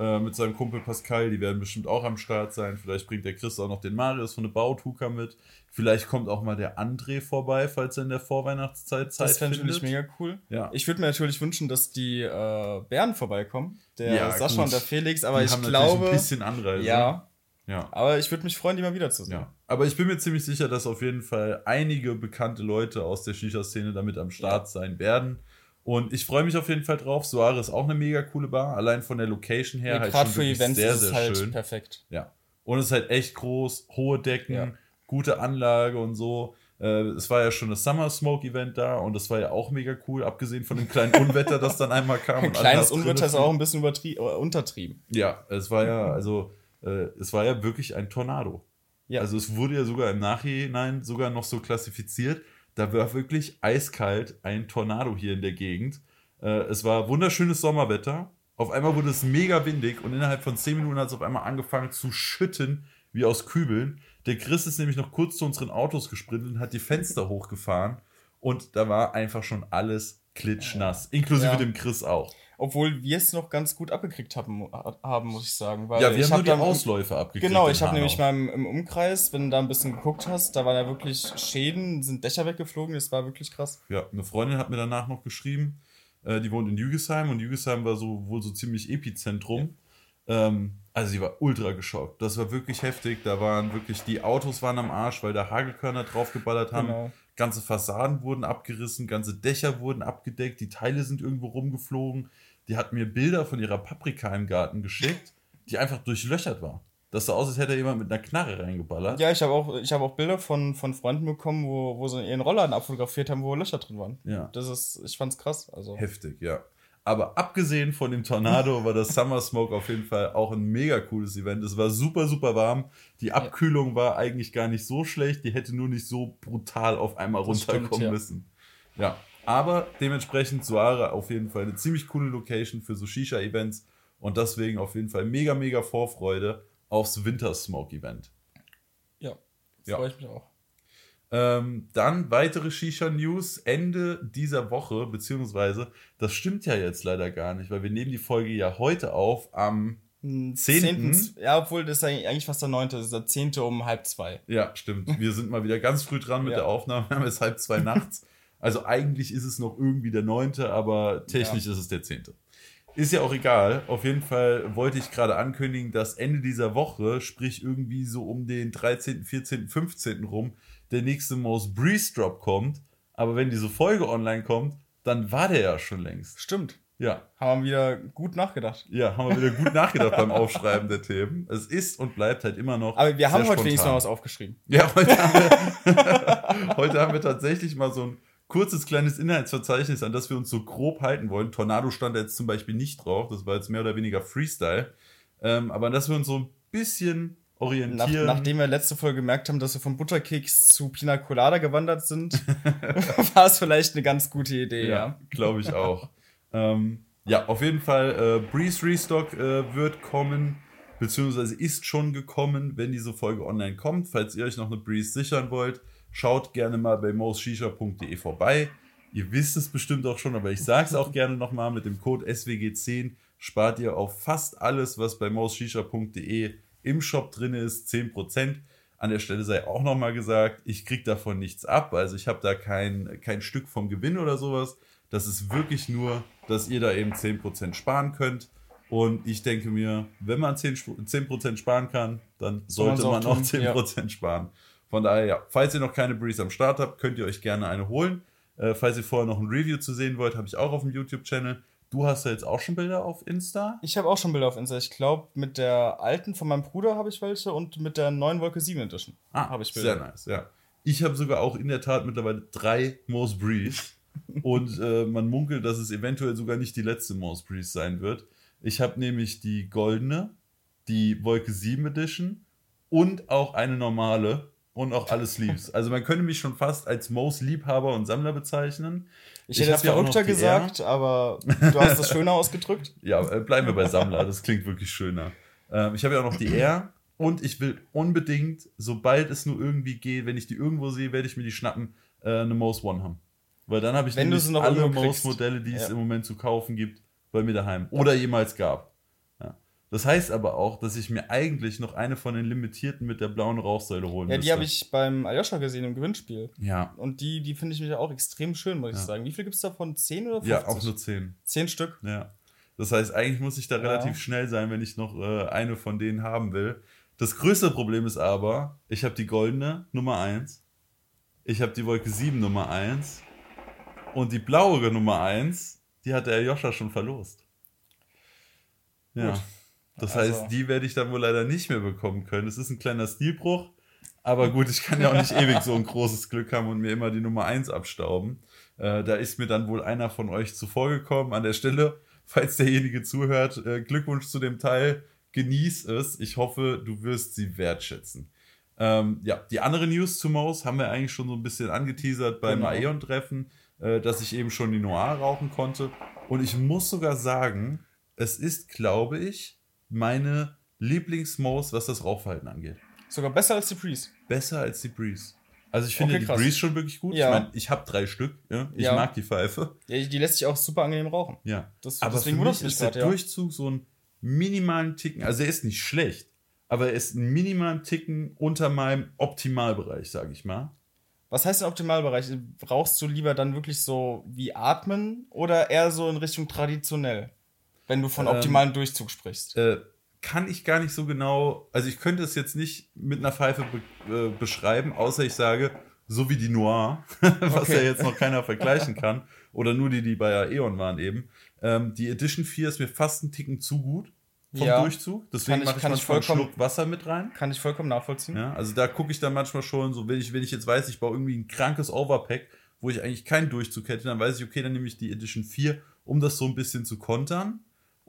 äh, mit seinem Kumpel Pascal, die werden bestimmt auch am Start sein. Vielleicht bringt der Chris auch noch den Marius von der Bautuka mit. Vielleicht kommt auch mal der André vorbei, falls er in der Vorweihnachtszeit Zeit Das findet. natürlich mega cool. Ja. Ich würde mir natürlich wünschen, dass die äh, Bären vorbeikommen. Der Ja, Sascha gut. und der Felix, aber die ich haben glaube. ein bisschen Anreise. ja, ja. aber ich würde mich freuen, die mal wiederzusehen. Ja, aber ich bin mir ziemlich sicher, dass auf jeden Fall einige bekannte Leute aus der Shisha-Szene damit am Start sein werden. Und ich freue mich auf jeden Fall drauf. Soare ist auch eine mega coole Bar. Allein von der Location her Ja, halt Gerade für Events sehr, ist es halt schön. perfekt. Ja. Und es ist halt echt groß, hohe Decken, Ja. gute Anlage und so. Äh, Es war ja schon das Summer Smoke Event da und das war ja auch mega cool, abgesehen von dem kleinen Unwetter, das dann einmal kam. Ein und kleines Unwetter ist auch ein bisschen äh, untertrieben. Ja, es war ja, also, äh, es war ja wirklich ein Tornado. Ja. Also es wurde ja sogar im Nachhinein sogar noch so klassifiziert. Da war wirklich eiskalt ein Tornado hier in der Gegend. Äh, es war wunderschönes Sommerwetter. Auf einmal wurde es mega windig und innerhalb von 10 Minuten hat es auf einmal angefangen zu schütten, wie aus Kübeln. Der Chris ist nämlich noch kurz zu unseren Autos gesprintet und hat die Fenster hochgefahren. Und da war einfach schon alles klitschnass. Inklusive Ja. dem Chris auch. Obwohl wir es noch ganz gut abgekriegt haben, haben muss ich sagen. Weil Ja, wir haben nur hab die dann- Ausläufe abgekriegt. Genau, ich habe nämlich mal im, im Umkreis, wenn du da ein bisschen geguckt hast, da waren ja wirklich Schäden, sind Dächer weggeflogen, das war wirklich krass. Ja, eine Freundin hat mir danach noch geschrieben, äh, die wohnt in Jügesheim und Jügesheim war so wohl so ziemlich Epizentrum. Ähm, also sie war ultra geschockt. Das war wirklich heftig. Da waren wirklich, die Autos waren am Arsch, weil da Hagelkörner draufgeballert haben. Genau. Ganze Fassaden wurden abgerissen, ganze Dächer wurden abgedeckt, die Teile sind irgendwo rumgeflogen. Die hat mir Bilder von ihrer Paprika im Garten geschickt, die einfach durchlöchert war. Das sah aus, als hätte jemand mit einer Knarre reingeballert. Ja, ich habe auch, ich hab auch Bilder von, von Freunden bekommen, wo, wo sie ihren Rollladen abfotografiert haben, wo Löcher drin waren. Ja. Das ist, ich fand's krass. Also. Heftig, ja. Aber abgesehen von dem Tornado war das Summer Smoke auf jeden Fall auch ein mega cooles Event. Es war super, super warm. Die Abkühlung war eigentlich gar nicht so schlecht. Die hätte nur nicht so brutal auf einmal Das stimmt, runterkommen ja. müssen. Ja. Aber dementsprechend Suare auf jeden Fall eine ziemlich coole Location für so Shisha-Events. Und deswegen auf jeden Fall mega, mega Vorfreude aufs Winter Smoke Event. Ja, Ja. freue ich mich auch. Ähm, dann weitere Shisha-News Ende dieser Woche, beziehungsweise, das stimmt ja jetzt leider gar nicht, weil wir nehmen die Folge ja heute auf am. Hm, Zehnten? Zehnten- Ja, obwohl das ist eigentlich eigentlich fast der neunte, das ist der zehnte um halb zwei. Ja, stimmt. Wir sind mal wieder ganz früh dran mit Ja. der Aufnahme. Wir haben es halb zwei nachts. Also eigentlich ist es noch irgendwie der neunte, aber technisch ist es der zehnte. Ist ja auch egal. Auf jeden Fall wollte ich gerade ankündigen, dass Ende dieser Woche, sprich irgendwie so um den 13., 14., 15. rum, der nächste Most Breeze Drop kommt. Aber wenn diese Folge online kommt, dann war der ja schon längst. Stimmt. Ja, Haben wir wieder gut nachgedacht. ja, haben wir wieder gut nachgedacht beim Aufschreiben der Themen. Es ist und bleibt halt immer noch. Aber wir haben heute wenigstens spontan. noch was aufgeschrieben. Ja, heute haben, wir, heute haben wir tatsächlich mal so ein kurzes kleines Inhaltsverzeichnis, an das wir uns so grob halten wollen. Tornado stand da jetzt zum Beispiel nicht drauf, das war jetzt mehr oder weniger Freestyle. Ähm, aber an das wir uns so ein bisschen Nach, orientieren. nachdem wir letzte Folge gemerkt haben, dass wir von Butterkeks zu Pina Colada gewandert sind, war es vielleicht eine ganz gute Idee, ja. ja, glaube ich auch. ähm, ja, auf jeden Fall, äh, Breeze Restock äh, wird kommen, beziehungsweise ist schon gekommen, wenn diese Folge online kommt. Falls ihr euch noch eine Breeze sichern wollt, schaut gerne mal bei moshisha.de vorbei. Ihr wisst es bestimmt auch schon, aber ich sage es auch gerne nochmal, mit dem Code SWG10 spart ihr auf fast alles, was bei moshisha.de im Shop drin ist, 10%. An der Stelle sei auch nochmal gesagt, ich kriege davon nichts ab, also ich habe da kein, kein Stück vom Gewinn oder sowas. Das ist wirklich nur, dass ihr da eben 10% sparen könnt. Und ich denke mir, wenn man 10%, Sp- 10 sparen kann, dann sollte auch man auch tun, 10% sparen. Von daher, ja, falls ihr noch keine Breeze am Start habt, könnt ihr euch gerne eine holen. Äh, falls ihr vorher noch ein Review zu sehen wollt, habe ich auch auf dem YouTube-Channel. Du hast ja jetzt auch schon Bilder auf Insta. Ich habe auch schon Bilder auf Insta. Ich glaube, mit der alten von meinem Bruder habe ich welche und mit der neuen Wolke 7 Edition habe ich Bilder. Ah, Sehr nice, ja. Ich habe sogar auch in der Tat mittlerweile drei Moose Breeze. und äh, man munkelt, dass es eventuell sogar nicht die letzte Moose Breeze sein wird. Ich habe nämlich die goldene, die Wolke 7 Edition und auch eine normale, und auch alle Sleeves. Also man könnte mich schon fast als Moos Liebhaber und Sammler bezeichnen. Ich, ich hätte es verrückter gesagt, aber du hast das schöner ausgedrückt. Ja, äh, bleiben wir bei Sammler, das klingt wirklich schöner. Ähm, ich habe ja auch noch die R und ich will unbedingt, sobald es nur irgendwie geht, wenn ich die irgendwo sehe, werde ich mir die schnappen, äh, eine Moos One haben. Weil dann habe ich wenn nämlich alle Moos-Modelle, die ja. es im Moment zu kaufen gibt, bei mir daheim. Oder jemals gab. Das heißt aber auch, dass ich mir eigentlich noch eine von den limitierten mit der blauen Rauchsäule holen Ja, die habe ich beim Aljoscha gesehen im Gewinnspiel. Ja. Und die, die finde ich mich auch extrem schön, muss ich ja. sagen. Wie viel gibt es davon? 10 oder 50? Ja, auch nur 10. 10 Stück? Ja. Das heißt, eigentlich muss ich da ja. relativ schnell sein, wenn ich noch äh, eine von denen haben will. Das größte Problem ist aber, ich habe die goldene Nummer 1. Ich habe die Wolke 7 Nummer 1 und die blaue Nummer 1, die hat der Joscha schon verlost. Ja. Gut. Das also. heißt, die werde ich dann wohl leider nicht mehr bekommen können. Es ist ein kleiner Stilbruch. Aber gut, ich kann ja auch nicht ewig so ein großes Glück haben und mir immer die Nummer 1 abstauben. Äh, da ist mir dann wohl einer von euch zuvor gekommen. An der Stelle, falls derjenige zuhört, äh, Glückwunsch zu dem Teil. Genieß es. Ich hoffe, du wirst sie wertschätzen. Ähm, ja, die andere News zu Maus haben wir eigentlich schon so ein bisschen angeteasert beim genau. Aeon-Treffen äh, dass ich eben schon die Noir rauchen konnte. Und ich muss sogar sagen, es ist, glaube ich, meine Lieblingsmose, was das Rauchverhalten angeht. Sogar besser als die Breeze. Besser als die Breeze. Also ich finde okay, die Breeze schon wirklich gut. Ja. Ich meine, ich habe drei Stück. Ja? Ich ja. mag die Pfeife. Ja, die lässt sich auch super angenehm rauchen. Ja. Das, aber deswegen für mich ist der grad, Durchzug so einen minimalen Ticken. Also er ist nicht schlecht, aber er ist einen minimalen Ticken unter meinem Optimalbereich, sage ich mal. Was heißt denn Optimalbereich? Brauchst du lieber dann wirklich so wie atmen oder eher so in Richtung traditionell? Wenn du von ähm, optimalen Durchzug sprichst. Äh, kann ich gar nicht so genau, also ich könnte es jetzt nicht mit einer Pfeife be äh, beschreiben, außer ich sage, so wie die Noir, was okay. ja jetzt noch keiner vergleichen kann, oder nur die, die bei Aeon waren eben. Ähm, die Edition 4 ist mir fast einen Ticken zu gut vom ja, Durchzug. Deswegen mache ich, ich manchmal einen Schluck Wasser mit rein. Kann ich vollkommen nachvollziehen. Ja, also da gucke ich dann manchmal schon, so wenn ich, wenn ich jetzt weiß, ich baue irgendwie ein krankes Overpack, wo ich eigentlich keinen Durchzug hätte, dann weiß ich, okay, dann nehme ich die Edition 4, um das so ein bisschen zu kontern.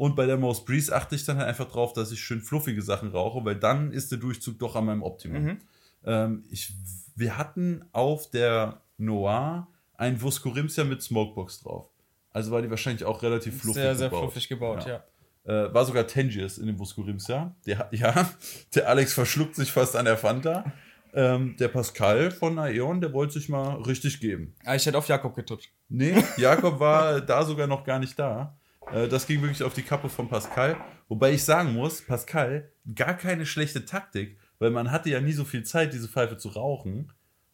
Und bei der Mouse Breeze achte ich dann halt einfach drauf, dass ich schön fluffige Sachen rauche, weil dann ist der Durchzug doch an meinem Optimum. Mhm. Ähm, ich, wir hatten auf der Noir ein Vuscorimsia mit Smokebox drauf. Also war die wahrscheinlich auch relativ fluffig sehr, gebaut. Sehr, sehr fluffig gebaut, ja. ja. Äh, war sogar Tangiers in dem Vuscurimsia. Der, ja, der Alex verschluckt sich fast an der Fanta. Ähm, der Pascal von Aeon, der wollte sich mal richtig geben. Ah, ich hätte auf Jakob getippt. Nee, Jakob war da sogar noch gar nicht da. Äh, das ging wirklich auf die Kappe von Pascal. Wobei ich sagen muss, Pascal, gar keine schlechte Taktik, weil man hatte ja nie so viel Zeit, diese Pfeife zu rauchen.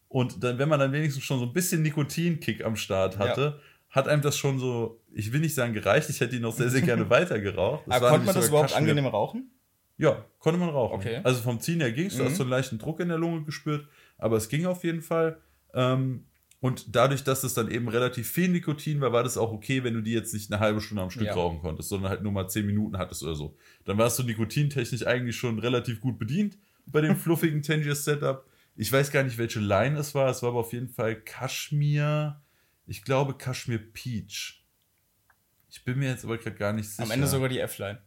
Und dann, wenn man dann wenigstens schon so ein bisschen Nikotinkick am Start hatte, ja hat einem das schon so, ich will nicht sagen gereicht, ich hätte ihn noch sehr, sehr gerne weiter geraucht. Das Aber konnte man das überhaupt angenehm rauchen? Ja, konnte man rauchen. Okay. Also vom Ziehen her ging es, du hast mhm. so einen leichten Druck in der Lunge gespürt, aber es ging auf jeden Fall. Ähm, und dadurch, dass es dann eben relativ viel Nikotin war, war das auch okay, wenn du die jetzt nicht eine halbe Stunde am Stück ja. rauchen konntest, sondern halt nur mal zehn Minuten hattest oder so. Dann warst du nikotintechnisch eigentlich schon relativ gut bedient bei dem fluffigen Tangiers Setup. Ich weiß gar nicht, welche Line es war. Es war aber auf jeden Fall Kaschmir ich glaube Kashmir Peach. Ich bin mir jetzt aber gerade gar nicht sicher. Am Ende sogar die F-Line.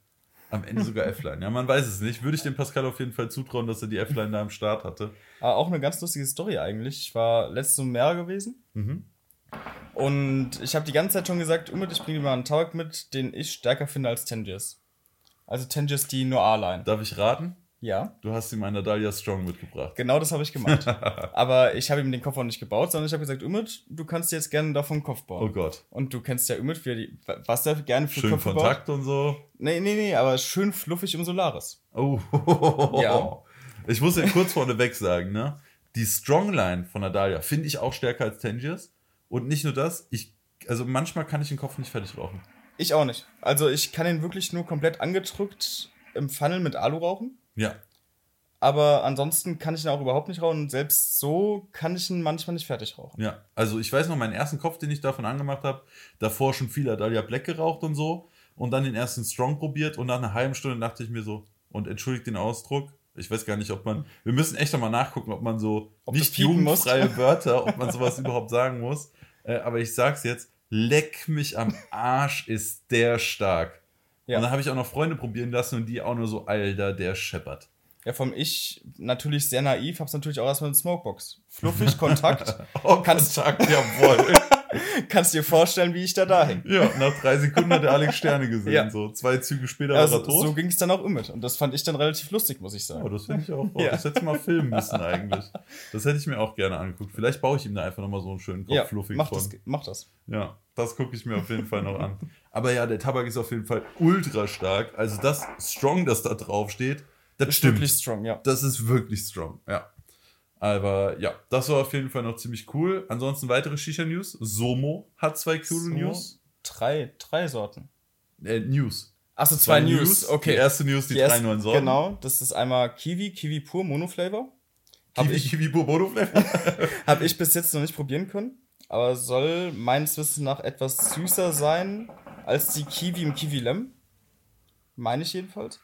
Am Ende sogar F-Line. Ja, man weiß es nicht. Würde ich dem Pascal auf jeden Fall zutrauen, dass er die F-Line da am Start hatte. Aber auch eine ganz lustige Story eigentlich. Ich war letztes Meer gewesen. Mhm. Und ich habe die ganze Zeit schon gesagt, ich bringe dir mal einen Tag mit, den ich stärker finde als Tangiers. Also Tangiers die Noir-Line. Darf ich raten? Ja. Du hast ihm eine Dahlia Strong mitgebracht. Genau das habe ich gemacht. Aber ich habe ihm den Kopf auch nicht gebaut, sondern ich habe gesagt, Umut, du kannst jetzt gerne davon einen Kopf bauen. Oh Gott. Und du kennst ja für die, was er gerne für schön Köpfe Kontakt baut. und so. Nee, nee, nee, aber schön fluffig im Solaris. Oh. ja. Ich muss ja kurz vorneweg sagen, ne? Die Strongline von Adalia finde ich auch stärker als Tangiers. Und nicht nur das, ich, also manchmal kann ich den Kopf nicht fertig rauchen. Ich auch nicht. Also ich kann ihn wirklich nur komplett angedrückt im Funnel mit Alu rauchen. Ja. Aber ansonsten kann ich ihn auch überhaupt nicht rauchen. Und selbst so kann ich ihn manchmal nicht fertig rauchen. Ja, also ich weiß noch, meinen ersten Kopf, den ich davon angemacht habe, davor schon viel Adalia Black geraucht und so. Und dann den ersten Strong probiert. Und nach einer halben Stunde dachte ich mir so, und entschuldigt den Ausdruck, ich weiß gar nicht, ob man. Wir müssen echt mal nachgucken, ob man so ob nicht jugendfreie Wörter, ob man sowas überhaupt sagen muss. Äh, aber ich sag's jetzt: Leck mich am Arsch, ist der stark. Ja. Und dann habe ich auch noch Freunde probieren lassen und die auch nur so, Alter, der scheppert. Ja, vom Ich natürlich sehr naiv, hab's natürlich auch erstmal in Smokebox. Fluffig, Kontakt. Oh, kannst, Kontakt, jawohl. kannst dir vorstellen, wie ich da da hing. ja, nach drei Sekunden hat der Alex Sterne gesehen. Ja. So zwei Züge später Also, war er tot. so ging es dann auch immer. Und das fand ich dann relativ lustig, muss ich Oh, sagen. das finde ich auch. Oh, Ja. Das hätte ich mal filmen müssen eigentlich. Das hätte ich mir auch gerne angeguckt. Vielleicht baue ich ihm da einfach nochmal so einen schönen Kopf Ja, fluffig mach von. das, mach das. Ja, das gucke ich mir auf jeden Fall noch an. Aber ja, der Tabak ist auf jeden Fall ultra stark. Also das Strong, das da drauf steht, das Ist stimmt. wirklich strong, ja. Das ist wirklich strong, ja. Aber ja, das war auf jeden Fall noch ziemlich cool. Ansonsten weitere Shisha-News. Somo hat zwei coole So, News. Drei, drei Sorten. Äh, News. Achso, zwei, News. Okay. Die erste News, die, Die drei erste- neuen Sorten. Genau, das ist einmal Kiwi, Kiwi pur, Monoflavor. Hab Kiwi, ich, Kiwi Bobodo Flavor. hab ich bis jetzt noch nicht probieren können, aber soll meines Wissens nach etwas süßer sein als die Kiwi im Kiwi Lem. Meine ich jedenfalls.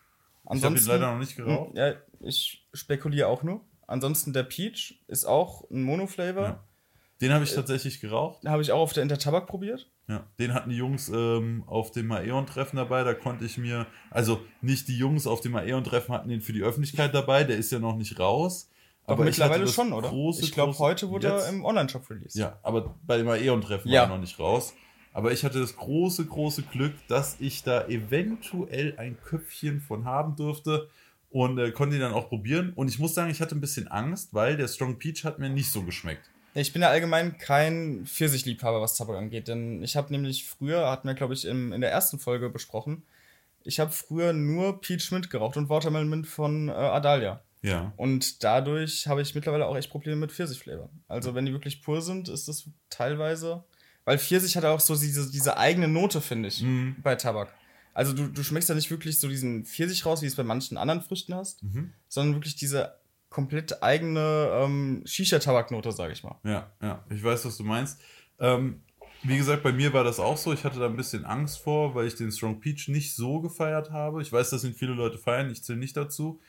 Ich habe ihn leider noch nicht geraucht. Hm, Ja, ich spekuliere auch nur. Ansonsten der Peach ist auch ein Monoflavor. Ja. Den habe ich tatsächlich geraucht. Habe ich auch auf der Intertabak probiert. Ja, den hatten die Jungs ähm, auf dem Aeon-Treffen dabei. Da konnte ich mir, also nicht die Jungs auf dem Aeon-Treffen hatten den für die Öffentlichkeit dabei. Der ist ja noch nicht raus. Doch Aber mittlerweile schon, oder? Große, ich glaube, heute wurde jetzt- er im Online-Shop released. Ja, aber bei dem Aeon-Treffen Ja. war er noch nicht raus. Aber ich hatte das große, große Glück, dass ich da eventuell ein Köpfchen von haben durfte und äh, konnte ihn dann auch probieren. Und ich muss sagen, ich hatte ein bisschen Angst, weil der Strong Peach hat mir nicht so geschmeckt. Ich bin ja allgemein kein Pfirsichliebhaber, was Tabak angeht, denn ich habe nämlich früher, hatten wir glaube ich im, in der ersten Folge besprochen, ich habe früher nur Peach Mint geraucht und Watermelon Mint von äh, Adalia. Ja. Und dadurch habe ich mittlerweile auch echt Probleme mit Pfirsichflavor. Also wenn die wirklich pur sind, ist das teilweise, weil Pfirsich hat auch so diese, diese eigene Note, finde ich, Mhm. bei Tabak. Also du, du schmeckst ja nicht wirklich so diesen Pfirsich raus, wie es bei manchen anderen Früchten hast, Mhm. sondern wirklich diese komplett eigene ähm, Shisha-Tabaknote, sage ich mal. Ja, ja, ich weiß, was du meinst. Ähm, wie gesagt, bei mir war das auch so. Ich hatte da ein bisschen Angst vor, weil ich den Strong Peach nicht so gefeiert habe. Ich weiß, dass ihn viele Leute feiern, ich zähle nicht dazu.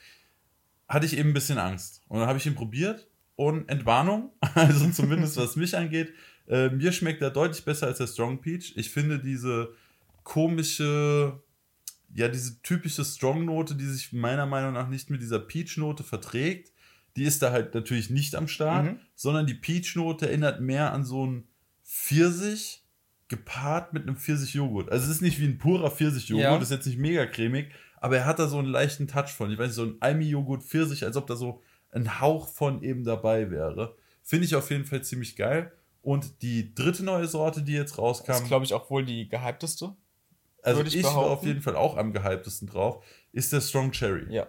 Hatte ich eben ein bisschen Angst. Und dann habe ich ihn probiert und Entwarnung, also zumindest was mich angeht, äh, mir schmeckt er deutlich besser als der Strong Peach. Ich finde diese komische, ja, diese typische Strong-Note, die sich meiner Meinung nach nicht mit dieser Peach-Note verträgt, die ist da halt natürlich nicht am Start, Mhm. sondern die Peach-Note erinnert mehr an so ein Pfirsich gepaart mit einem Pfirsich-Joghurt. Also es ist nicht wie ein purer Pfirsich-Joghurt, Ja. ist jetzt nicht mega cremig, aber er hat da so einen leichten Touch von. Ich weiß nicht, so ein Almi-Joghurt-Pfirsich, als ob da so ein Hauch von eben dabei wäre. Finde ich auf jeden Fall ziemlich geil. Und die dritte neue Sorte, die jetzt Das rauskam, ist, glaube ich, auch wohl die gehypteste. Also ich, ich war auf jeden Fall auch am gehyptesten drauf, ist der Strong Cherry. Ja.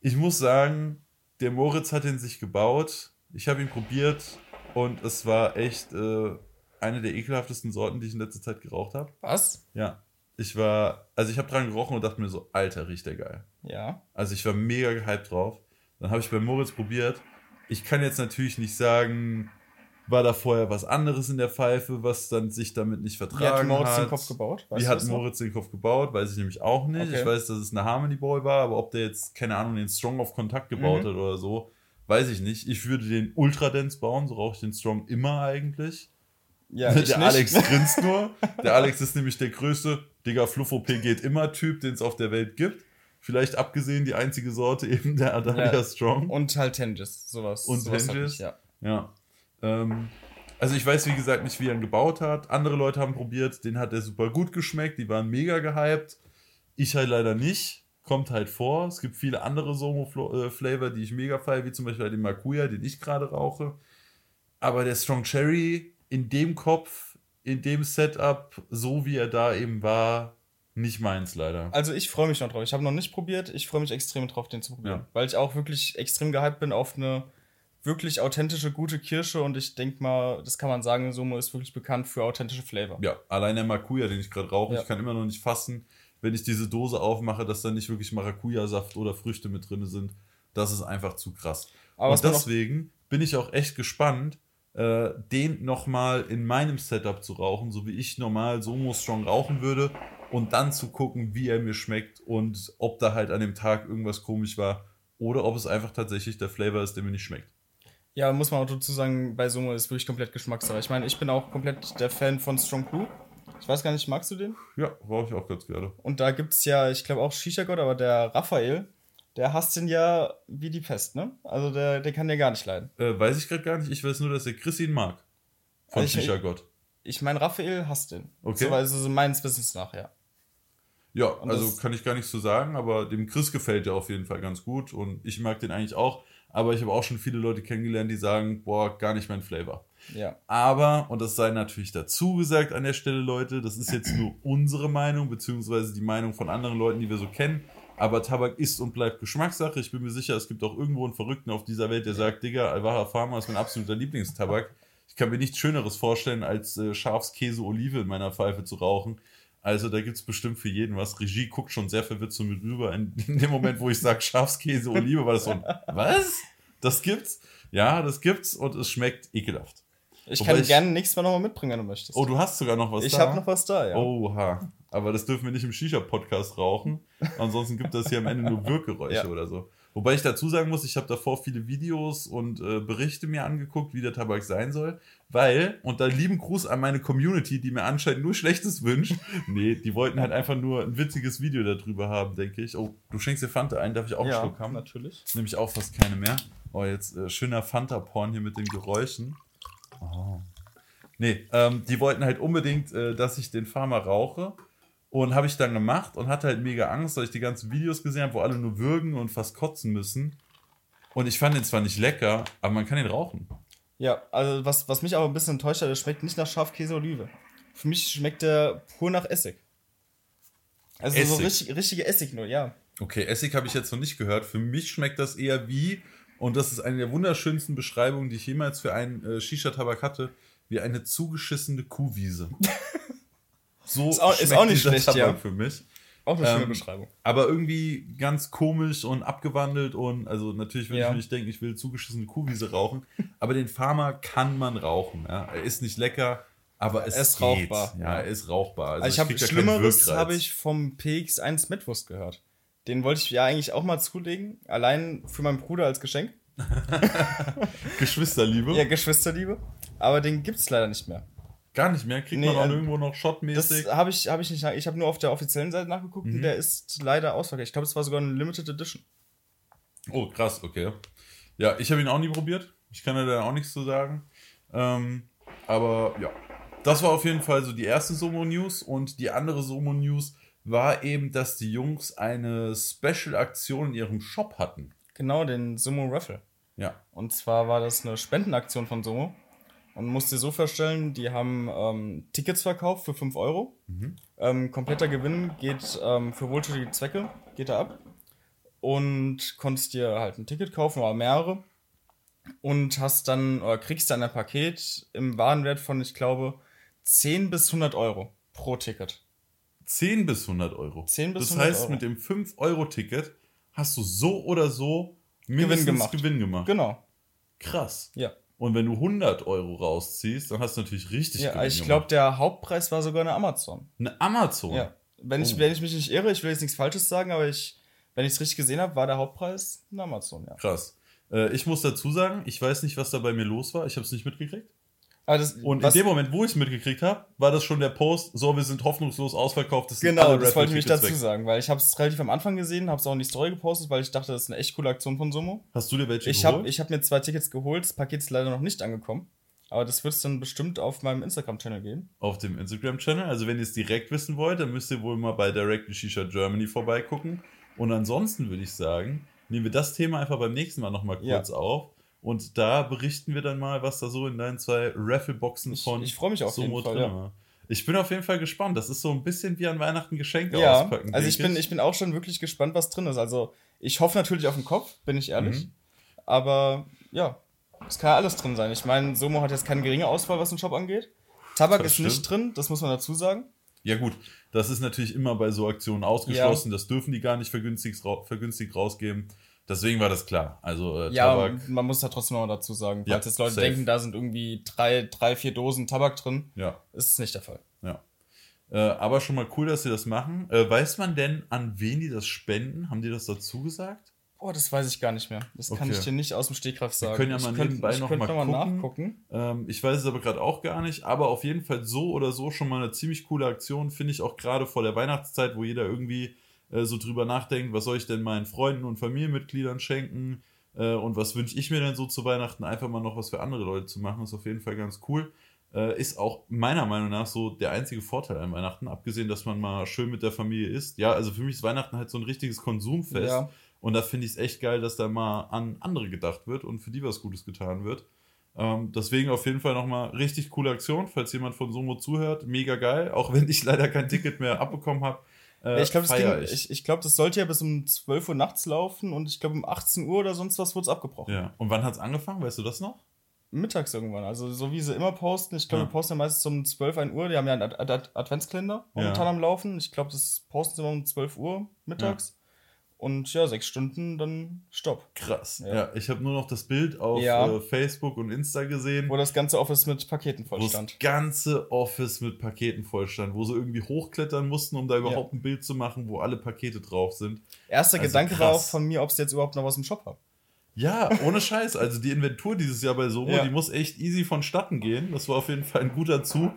Ich muss sagen, der Moritz hat ihn sich gebaut. Ich habe ihn probiert und es war echt äh, eine der ekelhaftesten Sorten, die ich in letzter Zeit geraucht habe. Was? Ja. Ich war, also ich habe dran gerochen und dachte mir so, Alter, riecht der geil. Ja. Also ich war mega gehypt drauf. Dann habe ich bei Moritz probiert. Ich kann jetzt natürlich nicht sagen, war da vorher was anderes in der Pfeife, was dann sich damit nicht vertragen Wie hat Moritz hat. den Kopf gebaut? Weißt Wie hat? Moritz den Kopf gebaut? Weiß ich nämlich auch nicht. Okay. Ich weiß, dass es eine Harmony Boy war, aber ob der jetzt, keine Ahnung, den Strong auf Kontakt gebaut Mhm. hat oder so, weiß ich nicht. Ich würde den Ultra Dance bauen, so rauche ich den Strong immer eigentlich. Ja, der. Alex grinst nur. Der Alex ist nämlich der größte, Digga, Fluffo P geht immer Typ, den es auf der Welt gibt. Vielleicht abgesehen die einzige Sorte eben der Adalia Ja. Strong. Und halt Tengis, sowas. Und sowas ich, ja. Ja. Ähm, also ich weiß, wie gesagt, nicht, wie er ihn gebaut hat. Andere Leute haben probiert, den hat er super gut geschmeckt, die waren mega gehypt. Ich halt leider nicht. Kommt halt vor. Es gibt viele andere Somo-Flavor, die ich mega feiere, wie zum Beispiel den Makuya, den ich gerade rauche. Aber der Strong Cherry in dem Kopf, in dem Setup, so wie er da eben war, nicht meins leider. Also ich freue mich noch drauf. Ich habe noch nicht probiert. Ich freue mich extrem drauf, den zu probieren. Ja. Weil ich auch wirklich extrem gehypt bin auf eine wirklich authentische, gute Kirsche. Und ich denke mal, das kann man sagen, Sumo ist wirklich bekannt für authentische Flavor. Ja, allein der Maracuja, den ich gerade rauche, Ja. ich kann immer noch nicht fassen, wenn ich diese Dose aufmache, dass da nicht wirklich Maracuja-Saft oder Früchte mit drin sind. Das ist einfach zu krass. Aber Und deswegen bin ich auch echt gespannt, äh, den nochmal in meinem Setup zu rauchen, so wie ich normal Somo Strong rauchen würde und dann zu gucken, wie er mir schmeckt und ob da halt an dem Tag irgendwas komisch war oder ob es einfach tatsächlich der Flavor ist, der mir nicht schmeckt. Ja, muss man auch dazu sagen, bei Sumo ist wirklich komplett Geschmackssache. Ich meine, ich bin auch komplett der Fan von Strong Blue. Ich weiß gar nicht, magst du den? Ja, rauche ich auch ganz gerne. Und da gibt es ja, ich glaube auch Shisha God, aber der Raphael, der hasst ihn ja wie die Pest, ne? Also der, der kann ja gar nicht leiden. Äh, weiß ich gerade gar nicht. Ich weiß nur, dass der Chris ihn mag. Von Also ich- Shisha Gott. Ich meine, Raphael hasst ihn. Okay. So, also so meines Wissens nach, ja. Ja, Und also kann ich gar nicht so sagen, aber dem Chris gefällt der auf jeden Fall ganz gut und ich mag den eigentlich auch. Aber ich habe auch schon viele Leute kennengelernt, die sagen, boah, gar nicht mein Flavor. Ja. Aber, und das sei natürlich dazu gesagt an der Stelle, Leute, das ist jetzt nur unsere Meinung, beziehungsweise die Meinung von anderen Leuten, die wir so kennen. Aber Tabak ist und bleibt Geschmackssache. Ich bin mir sicher, es gibt auch irgendwo einen Verrückten auf dieser Welt, der sagt, Digga, Alvaha Pharma ist mein absoluter Lieblingstabak. Ich kann mir nichts Schöneres vorstellen, als äh, Schafskäse Olive in meiner Pfeife zu rauchen. Also da gibt's bestimmt für jeden was. Regie guckt schon sehr verwirrt zu mir rüber. In, in dem Moment, wo ich sage Schafskäse Olive, war das so ein, was? Das gibt's? Ja, das gibt's und es schmeckt ekelhaft. Ich Wobei kann ich- gerne nächstes Mal nochmal mitbringen, wenn du möchtest. Oh, du hast sogar noch was ich da? habe noch was da, ja. Oha. Aber das dürfen wir nicht im Shisha-Podcast rauchen. Ansonsten gibt das hier am Ende nur Wirkgeräusche Ja. oder so. Wobei ich dazu sagen muss, ich habe davor viele Videos und äh, Berichte mir angeguckt, wie der Tabak sein soll. Weil, und da lieben Gruß an meine Community, die mir anscheinend nur Schlechtes wünscht. Nee, die wollten halt einfach nur ein witziges Video darüber haben, denke ich. Oh, du schenkst dir Fanta ein, darf ich auch einen ja, Schluck haben? natürlich. Nehme ich auch fast keine mehr. Oh, jetzt äh, schöner Fanta-Porn hier mit den Geräuschen. Oh. Nee, ähm, die wollten halt unbedingt, äh, dass ich den Farmer rauche. Und habe ich dann gemacht und hatte halt mega Angst, weil ich die ganzen Videos gesehen habe, wo alle nur würgen und fast kotzen müssen. Und ich fand den zwar nicht lecker, aber man kann ihn rauchen. Ja, also was, was mich aber ein bisschen enttäuscht hat, das schmeckt nicht nach Schafkäse Olive. Für mich schmeckt der pur nach Essig. Also so Essig? richtig, richtige Essignur, ja. Okay, Essig habe ich jetzt noch nicht gehört. Für mich schmeckt das eher wie, und das ist eine der wunderschönsten Beschreibungen, die ich jemals für einen äh, Shisha-Tabak hatte, wie eine zugeschissene Kuhwiese. So Ist auch- ist auch nicht schlecht, Tabak ja. für mich. Auch eine schöne Ähm, Beschreibung. Aber irgendwie ganz komisch und abgewandelt und also natürlich würde Ja. ich mir nicht denken, ich will zugeschissene Kuhwiese rauchen, aber den Farmer kann man rauchen. Ja? Er ist nicht lecker, aber es Er ist geht. rauchbar. Ja, er ist rauchbar. Also, Also ich habe Schlimmeres habe ich vom PX1 Metwurst gehört. Den wollte ich ja eigentlich auch mal zulegen, allein für meinen Bruder als Geschenk. Geschwisterliebe. Ja, Geschwisterliebe. Aber den gibt's leider nicht mehr. Gar nicht mehr. Kriegt Nee, man auch also, irgendwo noch Das shotmäßig. habe ich, hab ich nicht. Ich habe nur auf der offiziellen Seite nachgeguckt Mhm. und der ist leider ausverkauft. Ich glaube, es war sogar eine Limited Edition. Oh, krass, okay. Ja, ich habe ihn auch nie probiert. Ich kann da auch nichts zu sagen. Ähm, aber ja, das war auf jeden Fall so die erste Somo-News. Und die andere Somo-News war eben, dass die Jungs eine Special-Aktion in ihrem Shop hatten. Genau, den Sumo Raffle. Ja. Und zwar war das eine Spendenaktion von Sumo. Und musst dir so vorstellen, die haben ähm, Tickets verkauft für 5 Euro. Ähm, kompletter Gewinn geht ähm, für wohltätige Zwecke, geht da ab. Und konntest dir halt ein Ticket kaufen oder mehrere. Und hast dann, oder kriegst dann ein Paket im Warenwert von, ich glaube, 10 bis 100 Euro pro Ticket. 10 bis 100 Euro. 10 bis das 100 heißt, Euro. mit dem 5-Euro-Ticket hast du so oder so mindestens gemacht. Gewinn gemacht. Genau, Krass. ja. Und wenn du 100 Euro rausziehst, dann hast du natürlich richtig ja Gewinn ich glaube, der Hauptpreis war sogar eine Amazon. Eine Amazon. Ja. Wenn ich, Oh. wenn ich mich nicht irre, ich will jetzt nichts Falsches sagen, aber ich, wenn ich es richtig gesehen habe, war der Hauptpreis ein Amazon, ja. Krass. Äh, ich muss dazu sagen, ich weiß nicht, was da bei mir los war. Ich habe es nicht mitgekriegt. Das, Und in dem Moment, wo ich es mitgekriegt habe, war das schon der Post, so, wir sind hoffnungslos ausverkauft. Das genau, das wollte ich mich dazu weg. sagen, weil ich habe es relativ am Anfang gesehen, habe es auch in die Story gepostet, weil ich dachte, das ist eine echt coole Aktion von Sumo. Hast du dir welche Ich geholt? habe ich hab mir zwei Tickets geholt, das Paket ist leider noch nicht angekommen. Aber das wird es dann bestimmt auf meinem Instagram-Channel geben. Auf dem Instagram-Channel. Also, wenn ihr es direkt wissen wollt, dann müsst ihr wohl mal bei Direct Shisha Germany vorbeigucken. Und ansonsten würde ich sagen, nehmen wir das Thema einfach beim nächsten Mal nochmal Ja. kurz auf. Und da berichten wir dann mal, was da so in deinen zwei Raffle-Boxen Ich- von ich freu mich auf jeden Fall, drin ja. war. Ich bin auf jeden Fall gespannt. Das ist so ein bisschen wie an Weihnachten Geschenke Ja, auspacken. also ich bin, ich bin auch schon wirklich gespannt, was drin ist. Also ich hoffe natürlich auf den Kopf, bin ich ehrlich. Mhm. Aber ja, es kann ja alles drin sein. Ich meine, Somo hat jetzt keine geringe Auswahl, was den Shop angeht. Tabak Das ist nicht drin, das muss man dazu sagen. Ja gut, das ist natürlich immer bei so Aktionen ausgeschlossen. Das dürfen die gar nicht vergünstigt, vergünstigt rausgeben. Deswegen war das klar. Also äh, Ja, Tabak, man muss da trotzdem noch mal dazu sagen. Ja, Falls jetzt Leute safe. denken, da sind irgendwie drei, drei, vier Dosen Tabak drin, ja, ist es nicht der Fall. ja. Äh, aber schon mal cool, dass sie das machen. Äh, weiß man denn, an wen die das spenden? Haben die das dazu gesagt? Oh, das weiß ich gar nicht mehr. Das kann Okay. ich dir nicht aus dem Stegreif sagen. können ja ich mal könnt- nebenbei ich noch mal noch mal gucken. nachgucken. Ähm, ich weiß es aber gerade auch gar nicht. Aber auf jeden Fall so oder so schon mal eine ziemlich coole Aktion. Finde ich auch gerade vor der Weihnachtszeit, wo jeder irgendwie äh, so drüber nachdenkt, was soll ich denn meinen Freunden und Familienmitgliedern schenken äh, und was wünsche ich mir denn so zu Weihnachten, einfach mal noch was für andere Leute zu machen, ist auf jeden Fall ganz cool. Äh, ist auch meiner Meinung nach so der einzige Vorteil an Weihnachten, abgesehen, dass man mal schön mit der Familie isst. Ja, also für mich ist Weihnachten halt so ein richtiges Konsumfest. Ja. Und da finde ich es echt geil, dass da mal an andere gedacht wird und für die was Gutes getan wird. Ähm, deswegen auf jeden Fall nochmal richtig coole Aktion, falls jemand von Somo zuhört. Mega geil, auch wenn ich leider kein Ticket mehr abbekommen habe. Äh, ich glaube, das, ich, ich glaub, das sollte ja bis um 12 Uhr nachts laufen und ich glaube, um 18 Uhr oder sonst was wurde es abgebrochen. Ja. Und wann hat es angefangen? Weißt du das noch? Mittags irgendwann. Also, so wie sie immer posten. Ich glaube, Ja. wir posten ja meistens um 12, 1 Uhr. Die haben ja einen Ad Ad Adventskalender momentan Ja. am Laufen. Ich glaube, das posten sie immer um 12 Uhr mittags. Und ja, sechs Stunden, dann Stopp. Krass. Ja, Ja. ich habe nur noch das Bild auf Ja. äh, Facebook und Insta gesehen, Wo das ganze Office mit Paketen voll wo das ganze Office mit Paketen voll stand, wo sie irgendwie hochklettern mussten, um da überhaupt ein Bild zu machen, wo alle Pakete drauf sind. Erster Also Gedanke war auch krass. von mir, ob sie jetzt überhaupt noch was im Shop haben. Ja, ohne Scheiß. Also die Inventur dieses Jahr bei Somo, Ja. die muss echt easy vonstatten gehen. Das war auf jeden Fall ein guter Zug.